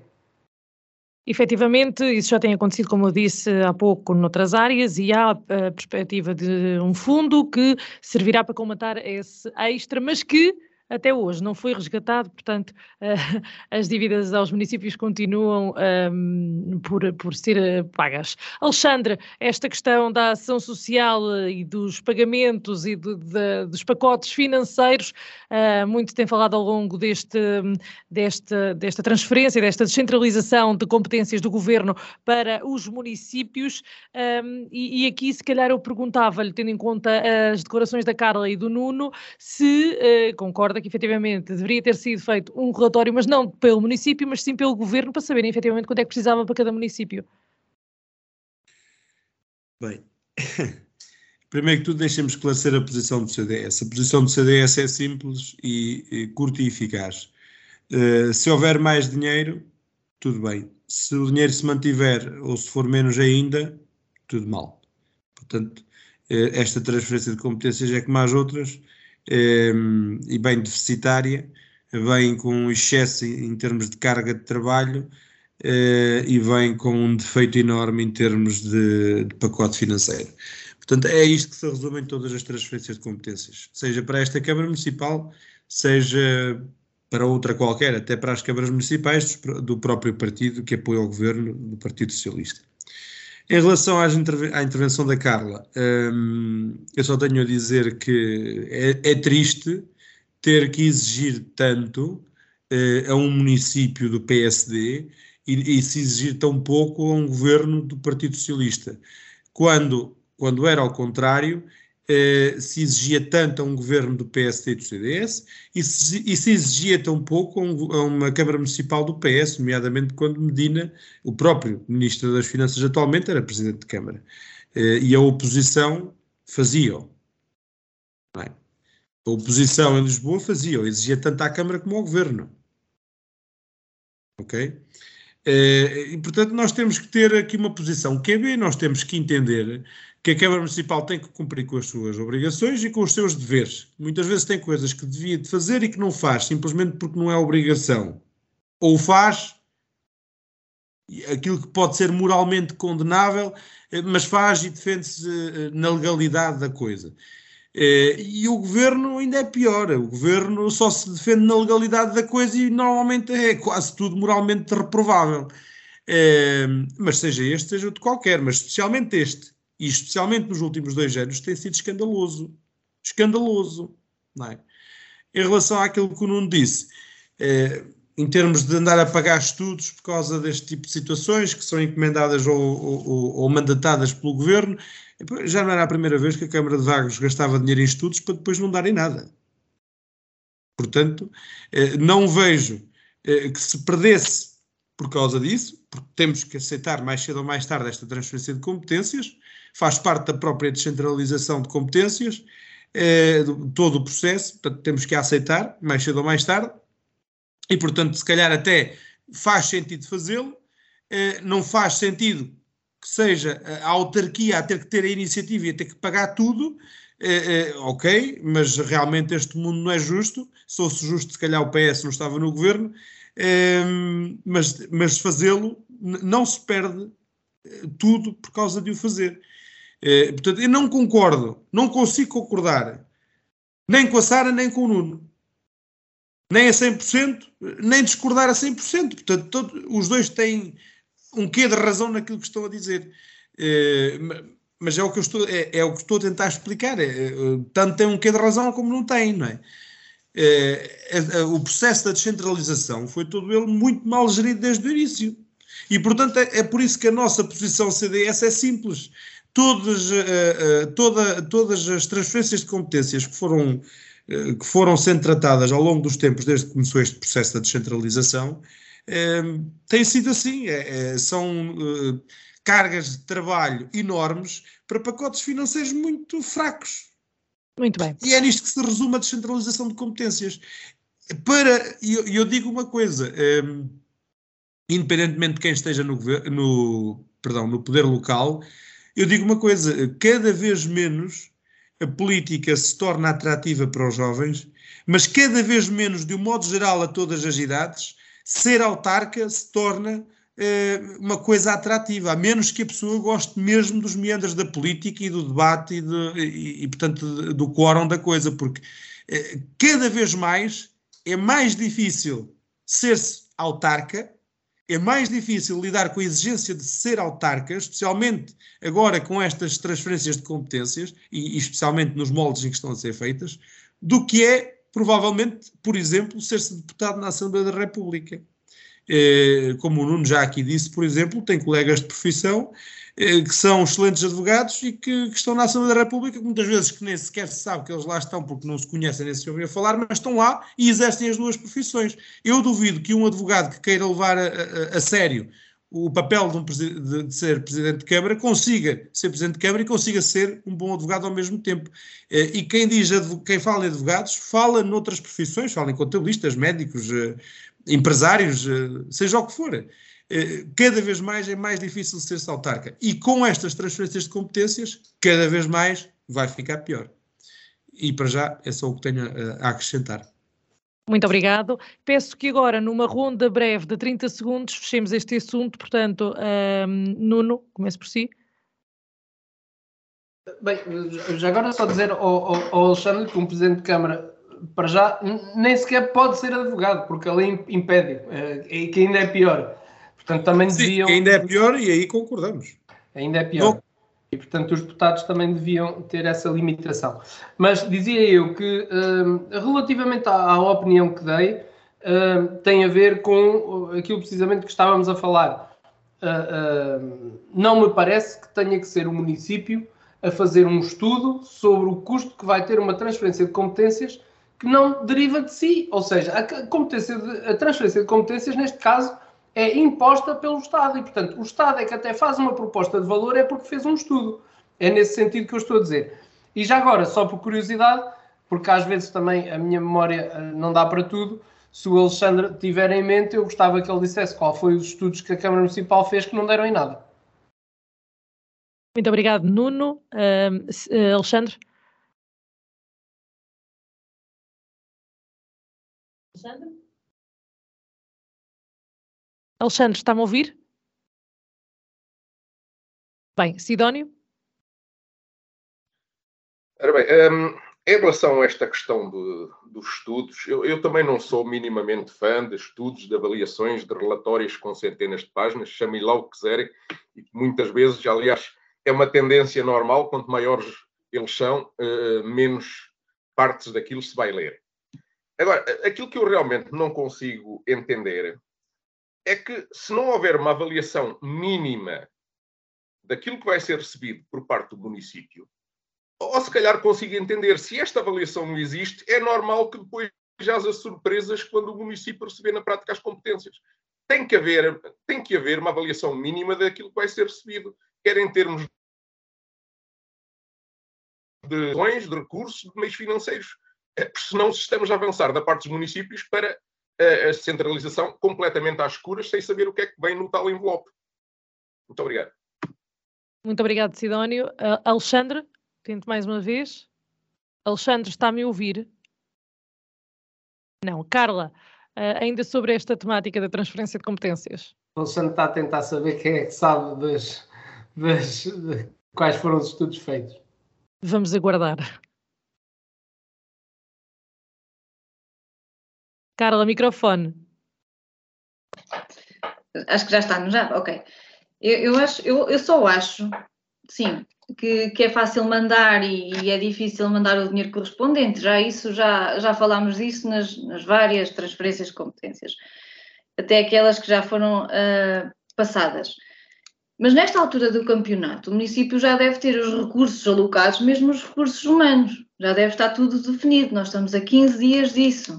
Efetivamente, isso já tem acontecido, como eu disse há pouco, noutras áreas, e há a perspectiva de um fundo que servirá para comatar esse extra, mas que até hoje não foi resgatado, portanto, uh, as dívidas aos municípios continuam um, por, por ser eh, pagas. Alexandre, esta questão da ação social eh, e dos pagamentos e de, de, dos pacotes financeiros, uh, muito tem falado ao longo deste, desta, desta transferência, desta descentralização de competências do governo para os municípios, um, e, e, aqui se calhar eu perguntava-lhe, tendo em conta as declarações da Carla e do Nuno, se uh, concorda que efetivamente deveria ter sido feito um relatório, mas não pelo município, mas sim pelo governo, para saberem efetivamente quanto é que precisava para cada município. Bem, primeiro que tudo, deixem-me esclarecer a posição do CDS. A posição do CDS é simples e, e curta e eficaz. Uh, se houver mais dinheiro, tudo bem. Se o dinheiro se mantiver ou se for menos ainda, tudo mal. Portanto, uh, esta transferência de competências é como as outras e bem deficitária, vem com um excesso em termos de carga de trabalho eh, e vem com um defeito enorme em termos de, de pacote financeiro. Portanto, é isto que se resume em todas as transferências de competências, seja para esta Câmara Municipal, seja para outra qualquer, até para as câmaras municipais do próprio partido que apoia o governo, do Partido Socialista. Em relação à, intervenção da Carla, hum, eu só tenho a dizer que é, é triste ter que exigir tanto uh, a um município do PSD e, e, se exigir tão pouco a um governo do Partido Socialista, quando, quando era ao contrário, eh, se exigia tanto a um governo do PSD e do CDS e se, e se exigia tão pouco a, um, a, uma Câmara Municipal do PS, nomeadamente quando Medina, o próprio Ministro das Finanças atualmente, era Presidente de Câmara. Eh, e a oposição fazia-o. É? A oposição em Lisboa fazia-o, exigia tanto à Câmara como ao Governo. Ok? Eh, e, portanto, nós temos que ter aqui uma posição é bem, nós temos que entender que a Câmara Municipal tem que cumprir com as suas obrigações e com os seus deveres. Muitas vezes tem coisas que devia de fazer e que não faz, simplesmente porque não é obrigação. Ou faz aquilo que pode ser moralmente condenável, eh, mas faz e defende-se eh, na legalidade da coisa. Eh, e o governo ainda é pior. O governo só se defende na legalidade da coisa e normalmente é quase tudo moralmente reprovável. Mas seja este, seja outro qualquer, mas especialmente este e especialmente nos últimos dois anos, tem sido escandaloso. Escandaloso. Não é? Em relação àquilo que o Nuno disse, eh, em termos de andar a pagar estudos por causa deste tipo de situações que são encomendadas ou, ou, ou mandatadas pelo governo, já não era a primeira vez que a Câmara de Vagos gastava dinheiro em estudos para depois não darem nada. Portanto, eh, não vejo eh, que se perdesse por causa disso, porque temos que aceitar mais cedo ou mais tarde esta transferência de competências, faz parte da própria descentralização de competências, é, todo o processo, portanto, temos que aceitar, mais cedo ou mais tarde, e portanto, se calhar até faz sentido fazê-lo, é, não faz sentido que seja a autarquia a ter que ter a iniciativa e a ter que pagar tudo, é, ok, mas realmente este mundo não é justo, se fosse justo, se calhar o PS não estava no governo, mas, mas fazê-lo não se perde tudo por causa de o fazer. É, portanto, eu não concordo, não consigo concordar nem com a Sara nem com o Nuno. Nem a 100%, nem discordar a 100%. Portanto, todo, os dois têm um quê de razão naquilo que estão a dizer. É, mas é o que eu estou, é, é, o que estou a tentar explicar. É, é, tanto tem um quê de razão como não tem, não? É, é? o processo da descentralização foi todo ele muito mal gerido desde o início. E, portanto, é, é por isso que a nossa posição CDS é simples todas, uh, uh, toda, todas as transferências de competências que foram, uh, que foram sendo tratadas ao longo dos tempos, desde que começou este processo da descentralização, têm sido assim. É, é, são cargas de trabalho enormes para pacotes financeiros muito fracos. Muito bem. E é nisto que se resume a descentralização de competências. Para, e eu, eu, digo uma coisa, independentemente de quem esteja no, no, perdão, no poder local, eu digo uma coisa: cada vez menos a política se torna atrativa para os jovens, mas cada vez menos, de um modo geral, a todas as idades, ser autarca se torna eh, uma coisa atrativa, a menos que a pessoa goste mesmo dos meandros da política e do debate e, de, e, e portanto, do quórum da coisa, porque eh, cada vez mais é mais difícil ser-se autarca, é mais difícil lidar com a exigência de ser autarca, especialmente agora com estas transferências de competências, e, e especialmente nos moldes em que estão a ser feitas, do que é, provavelmente, por exemplo, ser-se deputado na Assembleia da República. Eh, como o Nuno já aqui disse, por exemplo, tem colegas de profissão que são excelentes advogados e que, que, estão na Assembleia da República, muitas vezes que nem sequer se sabe que eles lá estão porque não se conhecem nem se ouvem a falar, mas estão lá e exercem as duas profissões. Eu duvido que um advogado que queira levar a, a, a sério o papel de, um, de, de, ser Presidente de Câmara consiga ser Presidente de Câmara e consiga ser um bom advogado ao mesmo tempo. Eh, e quem diz, quem fala em advogados, fala noutras profissões, fala em contabilistas, médicos, empresários, seja o que for. Eh, cada vez mais é mais difícil ser-se autarca. E com estas transferências de competências, cada vez mais vai ficar pior. E para já é só o que tenho a acrescentar. Muito obrigado. Peço que agora, numa ronda breve de 30 segundos, fechemos este assunto. Portanto, um, Nuno, comece por si. Bem, já agora só dizer ao, ao, ao Alexandre que um Presidente de Câmara, para já, nem sequer pode ser advogado, porque a lei impede, e que ainda é pior. Portanto, também Sim, deviam. ainda é pior e aí concordamos. Ainda é pior. Não. E, portanto, os deputados também deviam ter essa limitação. Mas dizia eu que, hum, relativamente à, à, opinião que dei, hum, tem a ver com aquilo precisamente que estávamos a falar. Uh, uh, não me parece que tenha que ser o município a fazer um estudo sobre o custo que vai ter uma transferência de competências que não deriva de si. Ou seja, a, competência de, a transferência de competências, neste caso, é imposta pelo Estado e, portanto, o Estado é que até faz uma proposta de valor é porque fez um estudo. É nesse sentido que eu estou a dizer. E já agora, só por curiosidade, porque às vezes também a minha memória eh, não dá para tudo, se o Alexandre tiver em mente, eu gostava que ele dissesse qual foi os estudos que a Câmara Municipal fez que não deram em nada. Muito obrigado, Nuno. Uh, Alexandre? Alexandre? Alexandre, está-me a ouvir? Bem, Sidónio? Ora bem, um, em relação a esta questão de, dos estudos, eu, eu, também não sou minimamente fã de estudos, de avaliações, de relatórios com centenas de páginas, chamem lá o que quiserem, e muitas vezes, aliás, é uma tendência normal, quanto maiores eles são, uh, menos partes daquilo se vai ler. Agora, aquilo que eu realmente não consigo entender é que se não houver uma avaliação mínima daquilo que vai ser recebido por parte do município, ou se calhar consigo entender, se esta avaliação não existe, é normal que depois haja surpresas quando o município receber na prática as competências. Tem que haver, tem que haver uma avaliação mínima daquilo que vai ser recebido, quer em termos de de recursos, de meios financeiros. É, porque senão estamos a avançar da parte dos municípios para a centralização completamente às escuras, sem saber o que é que vem no tal envelope. Muito obrigado. Muito obrigado, Sidónio. Uh, Alexandre, tento mais uma vez. Alexandre, está-me a ouvir? Não. Carla, uh, ainda sobre esta temática da transferência de competências. O Alexandre está a tentar saber quem é que sabe das, das, de quais foram os estudos feitos. Vamos aguardar. Carla, microfone. Acho que já está, não já? Ok. Eu, eu, acho, eu, eu só acho, sim, que, que é fácil mandar e, e, é difícil mandar o dinheiro correspondente. Já isso, já, já falámos disso nas, nas várias transferências de competências, até aquelas que já foram uh, passadas. Mas nesta altura do campeonato, o município já deve ter os recursos alocados, mesmo os recursos humanos. Já deve estar tudo definido. Nós estamos a 15 dias disso.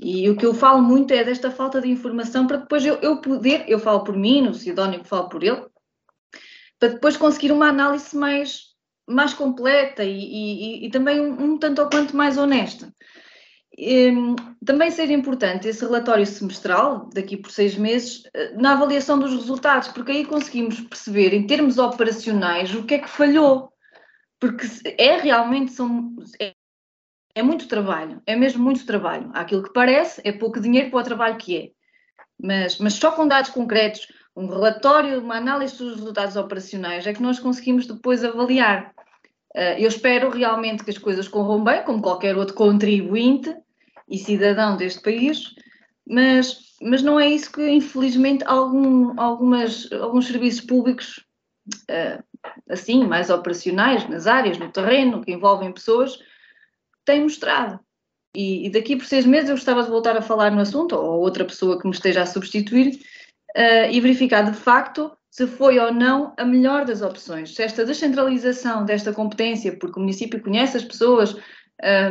E o que eu falo muito é desta falta de informação para depois eu, eu poder, eu falo por mim, no Sidónio falo por ele, para depois conseguir uma análise mais, mais completa e, e, e também um, um, tanto ou quanto mais honesta. E, hum, também seria importante esse relatório semestral, daqui por seis meses, eh, na avaliação dos resultados, porque aí conseguimos perceber, em termos operacionais, o que é que falhou. porque é realmente são, é, é, muito trabalho, é mesmo muito trabalho. Aquilo que parece é pouco dinheiro para o trabalho que é. Mas, mas só com dados concretos, um relatório, uma análise dos resultados operacionais, é que nós conseguimos depois avaliar. Uh, eu espero realmente que as coisas corram bem, como qualquer outro contribuinte e cidadão deste país, mas, mas não é isso que, infelizmente, algum, algumas, alguns serviços públicos, uh, assim, mais operacionais, nas áreas, no terreno, que envolvem pessoas, têm mostrado. E, e, daqui por seis meses eu gostava de voltar a falar no assunto, ou outra pessoa que me esteja a substituir, uh, e verificar de facto se foi ou não a melhor das opções. Se esta descentralização desta competência, porque o município conhece as pessoas,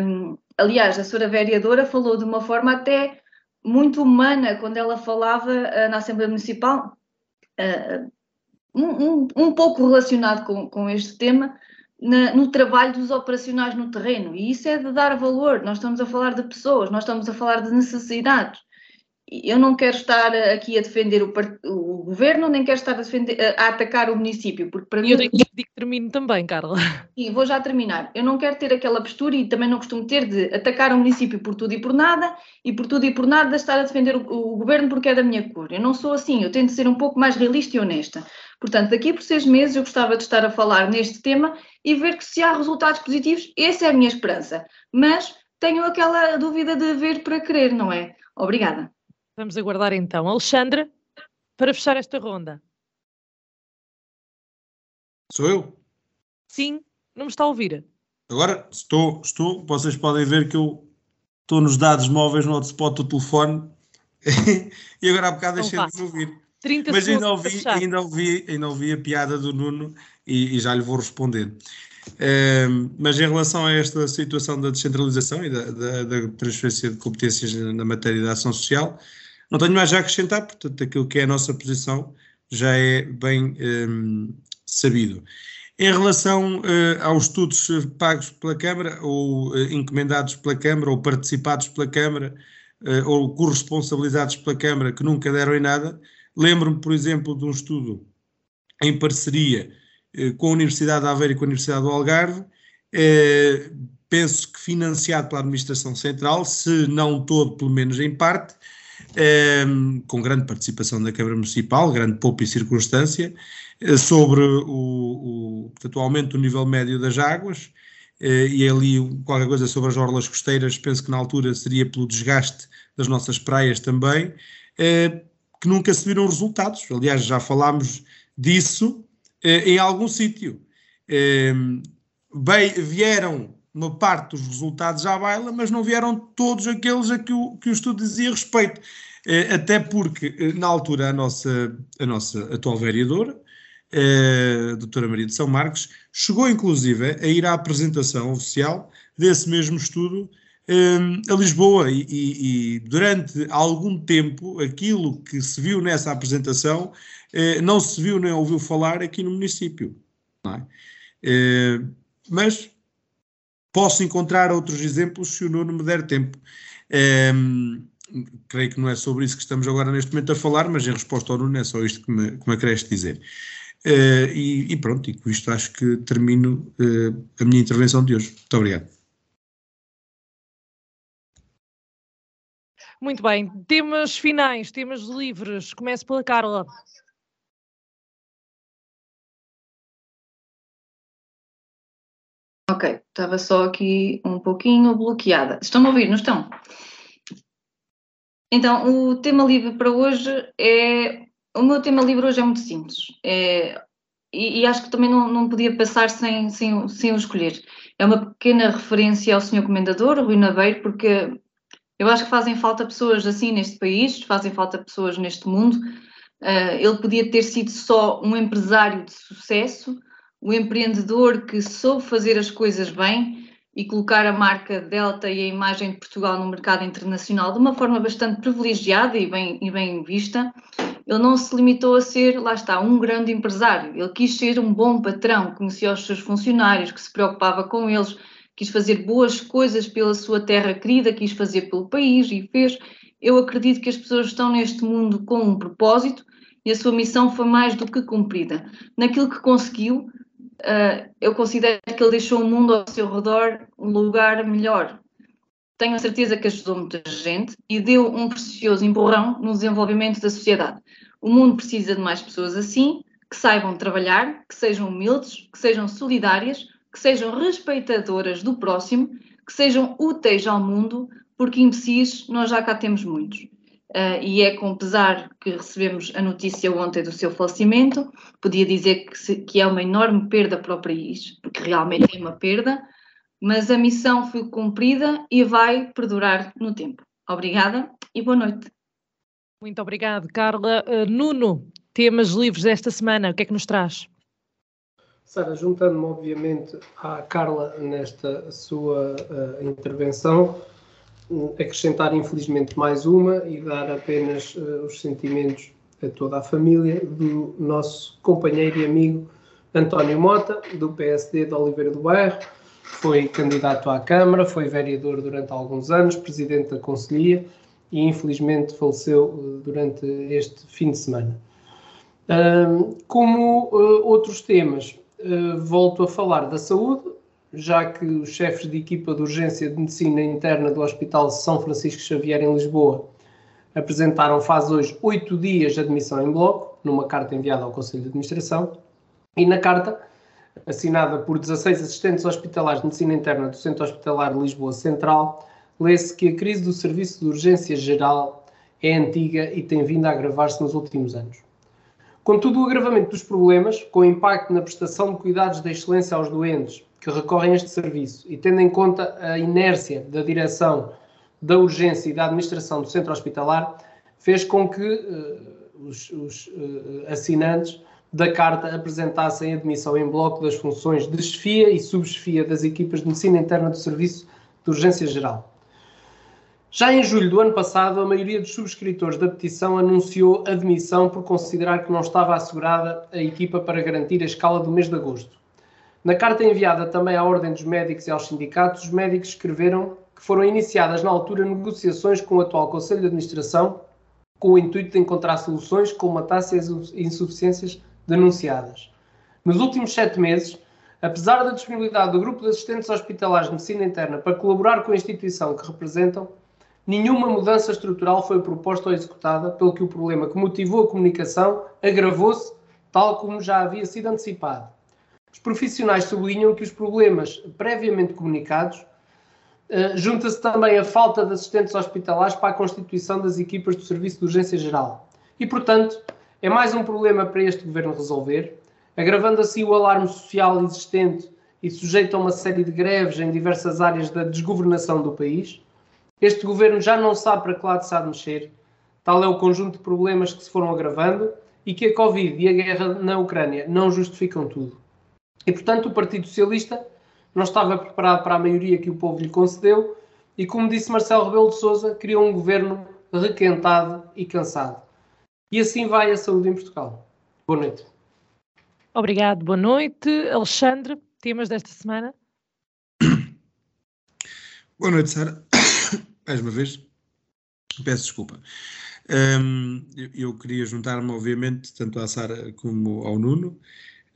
um, aliás, a senhora vereadora falou de uma forma até muito humana quando ela falava uh, na Assembleia Municipal, uh, um, um, um, pouco relacionado com, com este tema, na, no trabalho dos operacionais no terreno. E isso é de dar valor. Nós estamos a falar de pessoas, nós estamos a falar de necessidades eu não quero estar aqui a defender o, o governo, nem quero estar a, defender, a, atacar o município, porque para mim. Eu tenho que que termino também, Carla. Sim, vou já terminar. Eu não quero ter aquela postura e também não costumo ter de atacar o município por tudo e por nada, e por tudo e por nada estar a defender o, o governo porque é da minha cor. Eu não sou assim, eu tento ser um pouco mais realista e honesta. Portanto, daqui por seis meses eu gostava de estar a falar neste tema e ver que se há resultados positivos, essa é a minha esperança. Mas tenho aquela dúvida de ver para querer, não é? Obrigada. Vamos aguardar então. Alexandre, para fechar esta ronda. Sou eu? Sim, não me está a ouvir. Agora estou, estou. Vocês podem ver que eu estou nos dados móveis no hotspot do telefone e agora há bocado deixei de ouvir. 30 Mas ainda ouvi, ainda, ouvi, ainda ouvi a piada do Nuno e, e já lhe vou responder. Uh, mas em relação a esta situação da descentralização e da, da, da transferência de competências na matéria da ação social, não tenho mais a acrescentar, portanto, aquilo que é a nossa posição já é bem um, sabido. Em relação uh, aos estudos pagos pela Câmara, ou uh, encomendados pela Câmara, ou participados pela Câmara, uh, ou corresponsabilizados pela Câmara, que nunca deram em nada, lembro-me, por exemplo, de um estudo em parceria com a Universidade de Aveiro e com a Universidade do Algarve, penso que financiado pela Administração Central, se não todo, pelo menos em parte, Ehm, com grande participação da Câmara Municipal, grande poupa e circunstância, eh, sobre o, o, portanto, o aumento do nível médio das águas, eh, e ali qualquer coisa sobre as orlas costeiras, penso que na altura seria pelo desgaste das nossas praias também, eh, que nunca se viram resultados. Aliás, já falámos disso em algum sítio. Ehm, vieram uma parte dos resultados à baila, mas não vieram todos aqueles a que o, que o estudo dizia respeito. Eh, até porque, eh, na altura, a nossa, a nossa atual vereadora, eh, a doutora Maria de São Marcos, chegou inclusive a ir à apresentação oficial desse mesmo estudo a Lisboa e, e, durante algum tempo aquilo que se viu nessa apresentação não se viu nem ouviu falar aqui no município. É? mas Posso encontrar outros exemplos se o Nuno me der tempo. Um, ehm, creio que não é sobre isso que estamos agora neste momento a falar, mas em resposta ao Nuno é só isto que me, que me acresce dizer. Uh, e, e, pronto, e com isto acho que termino uh, a minha intervenção de hoje. Muito obrigado. Muito bem, temas finais, temas livres. Começo pela Carla. Ok, estava só aqui um pouquinho bloqueada. Estão a ouvir, não estão? Então, o tema livre para hoje é. O meu tema livre hoje é muito simples. É, e, e, acho que também não, não podia passar sem, sem, sem o escolher. É uma pequena referência ao Sr. Comendador, Rui Naveiro, porque eu acho que fazem falta pessoas assim neste país, fazem falta pessoas neste mundo. Uh, ele podia ter sido só um empresário de sucesso, o empreendedor que soube fazer as coisas bem e colocar a marca Delta e a imagem de Portugal no mercado internacional de uma forma bastante privilegiada e bem, e bem vista, ele não se limitou a ser, lá está, um grande empresário. Ele quis ser um bom patrão, conhecia os seus funcionários, que se preocupava com eles, quis fazer boas coisas pela sua terra querida, quis fazer pelo país e fez. Eu acredito que as pessoas estão neste mundo com um propósito e a sua missão foi mais do que cumprida. Naquilo que conseguiu, uh, eu considero que ele deixou o mundo ao seu redor um lugar melhor. Tenho a certeza que ajudou muita gente e deu um precioso empurrão no desenvolvimento da sociedade. O mundo precisa de mais pessoas assim, que saibam trabalhar, que sejam humildes, que sejam solidárias, que sejam respeitadoras do próximo, que sejam úteis ao mundo, porque imbecis nós já cá temos muitos. Uh, e é com pesar que recebemos a notícia ontem do seu falecimento. Podia dizer que, se, que, é uma enorme perda para o país, porque realmente é uma perda, mas a missão foi cumprida e vai perdurar no tempo. Obrigada e boa noite. Muito obrigado, Carla. Uh, Nuno, temas livres desta semana, o que é que nos traz? Sara, juntando-me obviamente à Carla nesta sua uh, intervenção, acrescentar infelizmente mais uma e dar apenas uh, os sentimentos a toda a família do nosso companheiro e amigo António Mota, do PSD de Oliveira do Bairro. Foi candidato à Câmara, foi vereador durante alguns anos, presidente da Conselhia e infelizmente faleceu uh, durante este fim de semana. Como outros temas, volto a falar da saúde, já que os chefes de equipa de urgência de medicina interna do Hospital São Francisco Xavier em Lisboa apresentaram faz hoje oito dias de admissão em bloco, numa carta enviada ao Conselho de Administração, e na carta, assinada por 16 assistentes hospitalares de medicina interna do Centro Hospitalar de Lisboa Central, lê-se que a crise do Serviço de Urgência Geral é antiga e tem vindo a agravar-se nos últimos anos. Contudo, o agravamento dos problemas, com impacto na prestação de cuidados de excelência aos doentes que recorrem a este serviço e tendo em conta a inércia da direção da urgência e da administração do centro hospitalar, fez com que uh, os, os uh, assinantes da carta apresentassem admissão em bloco das funções de chefia e subchefia das equipas de medicina interna do Serviço de Urgência Geral. Já em julho do ano passado, a maioria dos subscritores da petição anunciou admissão por considerar que não estava assegurada a equipa para garantir a escala do mês de agosto. Na carta enviada também à Ordem dos Médicos e aos sindicatos, os médicos escreveram que foram iniciadas na altura negociações com o atual Conselho de Administração com o intuito de encontrar soluções com uma taxa de insuficiências denunciadas. Nos últimos sete meses, apesar da disponibilidade do Grupo de Assistentes Hospitalares de Medicina Interna para colaborar com a instituição que representam, nenhuma mudança estrutural foi proposta ou executada, pelo que o problema que motivou a comunicação agravou-se, tal como já havia sido antecipado. Os profissionais sublinham que os problemas previamente comunicados uh, junta-se também a falta de assistentes hospitalares para a constituição das equipas do Serviço de Urgência Geral. E, portanto, é mais um problema para este governo resolver, agravando assim o alarme social existente e sujeito a uma série de greves em diversas áreas da desgovernação do país. Este governo já não sabe para que lado se há de mexer. Tal é o conjunto de problemas que se foram agravando e que a Covid e a guerra na Ucrânia não justificam tudo. E, portanto, o Partido Socialista não estava preparado para a maioria que o povo lhe concedeu e, como disse Marcelo Rebelo de Sousa, criou um governo requentado e cansado. E assim vai a saúde em Portugal. Boa noite. Obrigado, boa noite. Alexandre, temas desta semana? Boa noite, Sara. Mais uma vez, peço desculpa. Um, eu, queria juntar-me, obviamente, tanto à Sara como ao Nuno,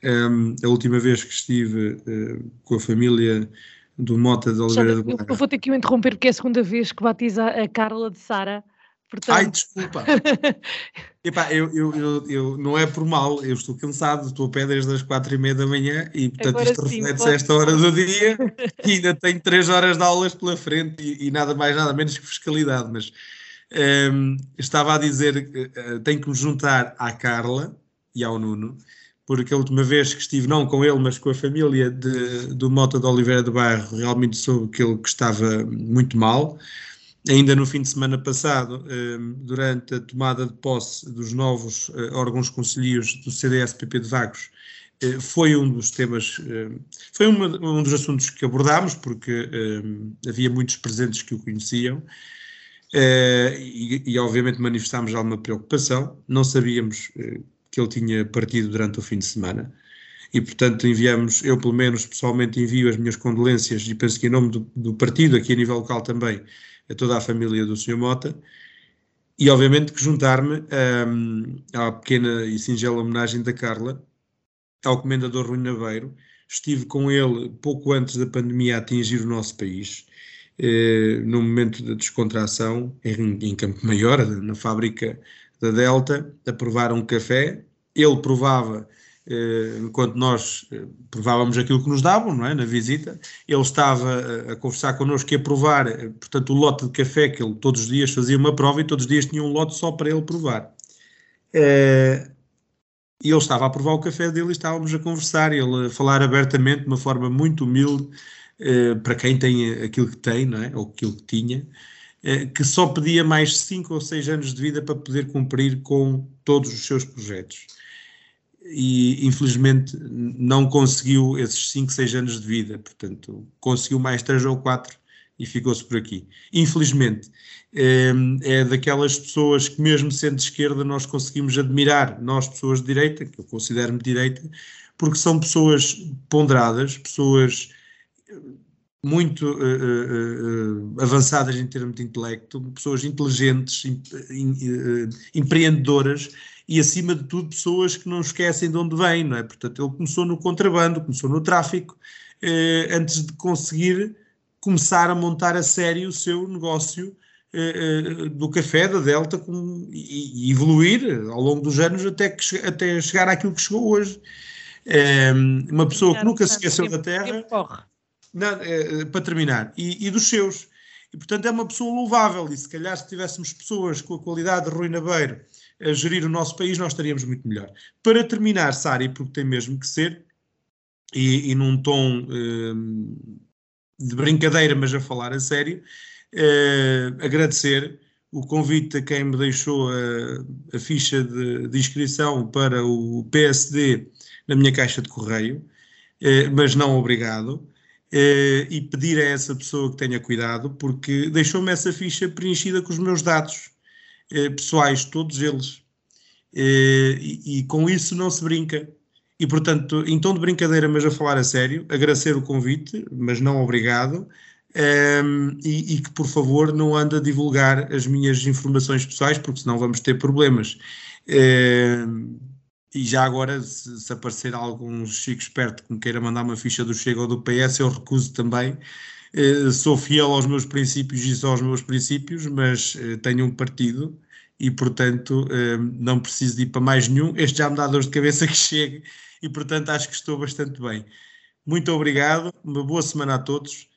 um, a última vez que estive uh, com a família do Mota de Oliveira de Eu vou ter que o interromper porque é a segunda vez que batiza a Carla de Sara. Portanto... Ai, desculpa. Epá, eu, eu, eu, eu, não é por mal, eu estou cansado, estou a pé desde as quatro e meia da manhã e portanto Agora isto reflete-se a esta hora do dia e ainda tenho três horas de aulas pela frente e, e nada mais nada menos que fiscalidade, mas um, estava a dizer uh, tenho que me juntar à Carla e ao Nuno porque a última vez que estive, não com ele, mas com a família de, do Mota de Oliveira de Bairro, realmente soube que ele estava muito mal. Ainda no fim de semana passado, eh, durante a tomada de posse dos novos eh, órgãos conselheiros do CDS-PP de Vagos, eh, foi um dos temas, foi um dos assuntos que abordámos, porque havia muitos presentes que o conheciam. E, e, obviamente manifestámos alguma preocupação. Não sabíamos que ele tinha partido durante o fim de semana. E, portanto, enviamos, eu pelo menos pessoalmente envio as minhas condolências e penso que em nome do, do partido, aqui a nível local também, a toda a família do Sr. Mota. E, obviamente, que juntar-me um, à pequena e singela homenagem da Carla, ao comendador Rui Naveiro, estive com ele pouco antes da pandemia atingir o nosso país, eh, no momento da descontração, em, em Campo Maior, na fábrica da Delta, a provar um café. Ele provava enquanto nós eh, provávamos aquilo que nos davam, não é, na visita, ele estava a conversar connosco e a provar, eh, portanto, o lote de café que ele todos os dias fazia uma prova e todos os dias tinha um lote só para ele provar. E ele estava a provar o café dele e estávamos a conversar, ele a falar abertamente, de uma forma muito humilde, para quem tem aquilo que tem, não é, ou aquilo que tinha, que só pedia mais 5 ou 6 anos de vida para poder cumprir com todos os seus projetos e infelizmente não conseguiu esses 5, 6 anos de vida, portanto, conseguiu mais 3 ou 4 e ficou-se por aqui. Infelizmente, é, é daquelas pessoas que, mesmo sendo de esquerda, nós conseguimos admirar, nós, pessoas de direita, que eu considero-me de direita, porque são pessoas ponderadas, pessoas muito uh, uh, uh, avançadas em termos de intelecto, pessoas inteligentes, empreendedoras e, acima de tudo, pessoas que não esquecem de onde vêm, não é? Portanto, ele começou no contrabando, começou no tráfico, eh, antes de conseguir começar a montar a sério o seu negócio eh, eh, do café da Delta com, e, e, evoluir ao longo dos anos até, que, até chegar àquilo que chegou hoje. Eh, uma pessoa que nunca se esqueceu da terra. Não, eh, para terminar, e, e dos seus. E, portanto, é uma pessoa louvável. E se calhar, se tivéssemos pessoas com a qualidade de Rui Nabeiro a gerir o nosso país, nós estaríamos muito melhor. Para terminar, Sari, porque tem mesmo que ser, e, e num tom hum, de brincadeira, mas a falar a sério, uh, agradecer o convite a quem me deixou a, a ficha de, de, inscrição para o PSD na minha caixa de correio, uh, mas não obrigado. Uh, e pedir a essa pessoa que tenha cuidado, porque deixou-me essa ficha preenchida com os meus dados eh, pessoais, todos eles. Eh, e, e, com isso não se brinca. E, portanto, em tom de brincadeira, mas a falar a sério, agradecer o convite, mas não obrigado, ehm, e, e, que, por favor, não ande a divulgar as minhas informações pessoais, porque senão vamos ter problemas. Ehm, e já agora, se, se, aparecer algum chico esperto que me queira mandar uma ficha do Chega ou do PS, eu recuso também. Uh, sou fiel aos meus princípios e só aos meus princípios, mas uh, tenho um partido e, portanto, uh, não preciso de ir para mais nenhum. Este já me dá dor de cabeça que chegue e, portanto, acho que estou bastante bem. Muito obrigado, uma boa semana a todos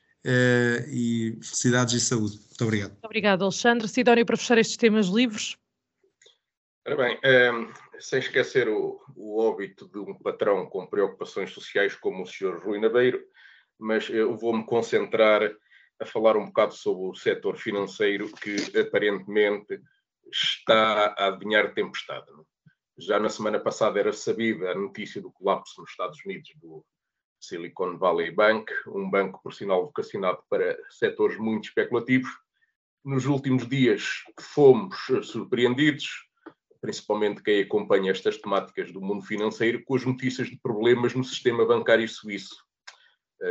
e felicidades e saúde. Muito obrigado. Muito obrigado, Alexandre. Sidónio, para fechar estes temas livres. Ora bem, um, sem esquecer o, o óbito de um patrão com preocupações sociais como o Sr. Rui Nabeiro, mas eu vou-me concentrar a falar um bocado sobre o setor financeiro que aparentemente está a adivinhar tempestade. Já na semana passada era sabida a notícia do colapso nos Estados Unidos do Silicon Valley Bank, um banco, por sinal, vocacionado para setores muito especulativos. Nos últimos dias fomos surpreendidos, principalmente quem acompanha estas temáticas do mundo financeiro, com as notícias de problemas no sistema bancário suíço eh,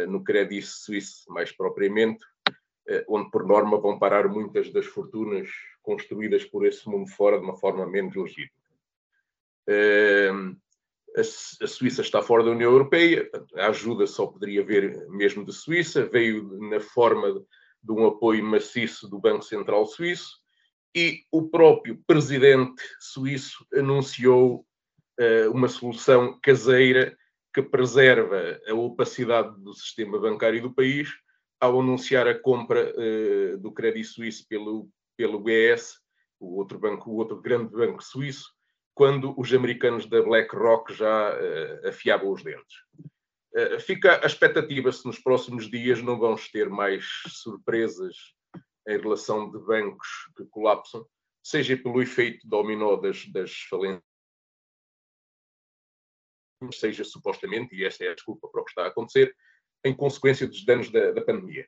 no crédito suíço, mais propriamente, eh, onde por norma vão parar muitas das fortunas construídas por esse mundo fora de uma forma menos legítima. Eh, a Suíça está fora da União Europeia, a ajuda só poderia vir mesmo de Suíça, veio na forma de um apoio maciço do Banco Central Suíço e o próprio presidente suíço anunciou uma solução caseira que preserva a opacidade do sistema bancário do país ao anunciar a compra uh, do Crédito Suíço pelo, pelo BS, o outro banco, o outro grande banco suíço, quando os americanos da BlackRock já uh, afiavam os dentes. Uh, fica a expectativa se nos próximos dias não vamos ter mais surpresas em relação de bancos que colapsam, seja pelo efeito dominó das, das falências seja supostamente, e essa é a desculpa para o que está a acontecer, em consequência dos danos da, da pandemia.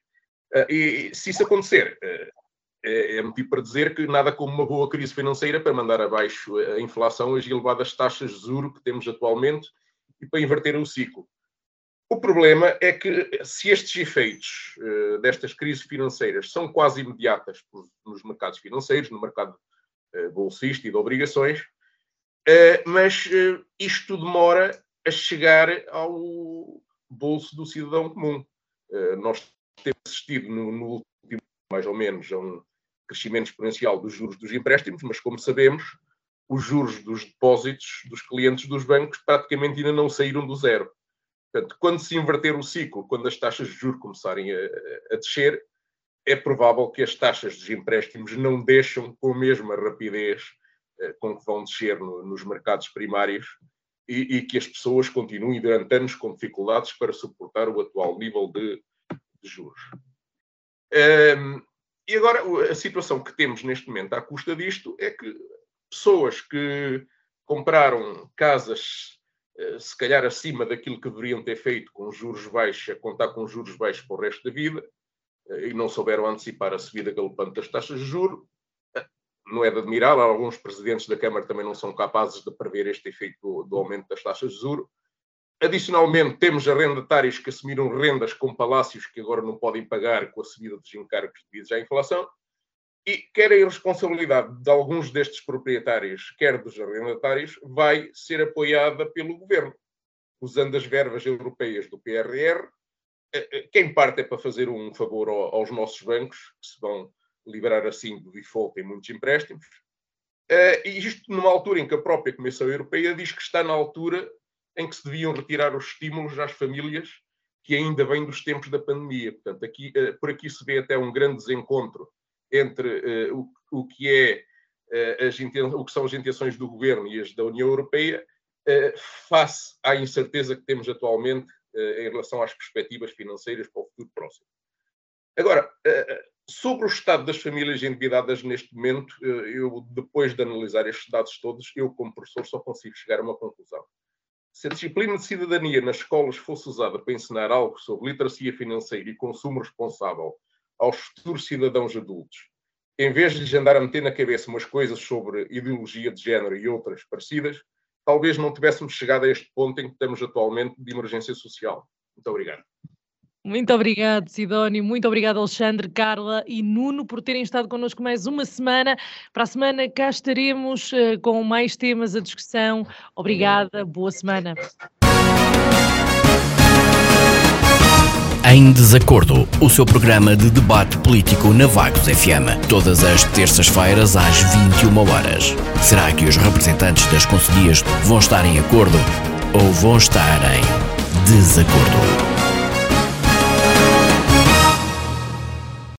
Uh, e se isso acontecer, uh, é, motivo para dizer que nada como uma boa crise financeira para mandar abaixo a inflação, as elevadas taxas de juro que temos atualmente e para inverter o ciclo. O problema é que se estes efeitos uh, destas crises financeiras são quase imediatas nos mercados financeiros, no mercado bolsista e de obrigações, Uh, mas uh, isto demora a chegar ao, bolso do cidadão comum. Nós temos assistido no, no último, mais ou menos, a um crescimento exponencial dos juros dos empréstimos, mas como sabemos, os juros dos depósitos dos clientes dos bancos praticamente ainda não saíram do zero. Portanto, quando se inverter o ciclo, quando as taxas de juros começarem a, a descer, é provável que as taxas dos empréstimos não deixam com a mesma rapidez eh, com que vão descer no, nos mercados primários e, e, que as pessoas continuem durante anos com dificuldades para suportar o atual nível de, de juros. Um, e agora, a situação que temos neste momento à custa disto é que pessoas que compraram casas eh, se calhar acima daquilo que deveriam ter feito com juros baixos, a contar com juros baixos para o resto da vida, eh, e não souberam antecipar a subida galopante das taxas de juros, eh, não é de admirar, alguns presidentes da Câmara também não são capazes de prever este efeito do, do aumento das taxas de juros. Adicionalmente, temos arrendatários que assumiram rendas com palácios que agora não podem pagar com a subida dos encargos devidos à inflação. E quer a irresponsabilidade de alguns destes proprietários, quer dos arrendatários, vai ser apoiada pelo governo, usando as verbas europeias do PRR, eh, eh, que em parte é para fazer um favor aos nossos bancos, que se vão liberar assim do default em muitos empréstimos. Eh, e isto numa altura em que a própria Comissão Europeia diz que está na altura em que se deviam retirar os estímulos às famílias que ainda vêm dos tempos da pandemia. Portanto, aqui, por aqui se vê até um grande desencontro entre uh, o, o, que é as o que são as intenções do governo e as da União Europeia face à incerteza que temos atualmente em relação às perspectivas financeiras para o futuro próximo. Agora, sobre o estado das famílias endividadas neste momento, eu depois de analisar estes dados todos, eu como professor só consigo chegar a uma conclusão. Se a disciplina de cidadania nas escolas fosse usada para ensinar algo sobre literacia financeira e consumo responsável aos futuros cidadãos adultos, em vez de lhes andar a meter na cabeça umas coisas sobre ideologia de género e outras parecidas, talvez não tivéssemos chegado a este ponto em que estamos atualmente de emergência social. Muito obrigado. Muito obrigado, Sidónio. Muito obrigado, Alexandre, Carla e Nuno, por terem estado connosco mais uma semana. Para a semana cá estaremos uh, com mais temas à discussão. Obrigada, boa semana. Em Desacordo, o seu programa de debate político na Vagos FM, todas as terças-feiras às 21 horas. Será que os representantes das conselhias vão estar em acordo ou vão estar em desacordo?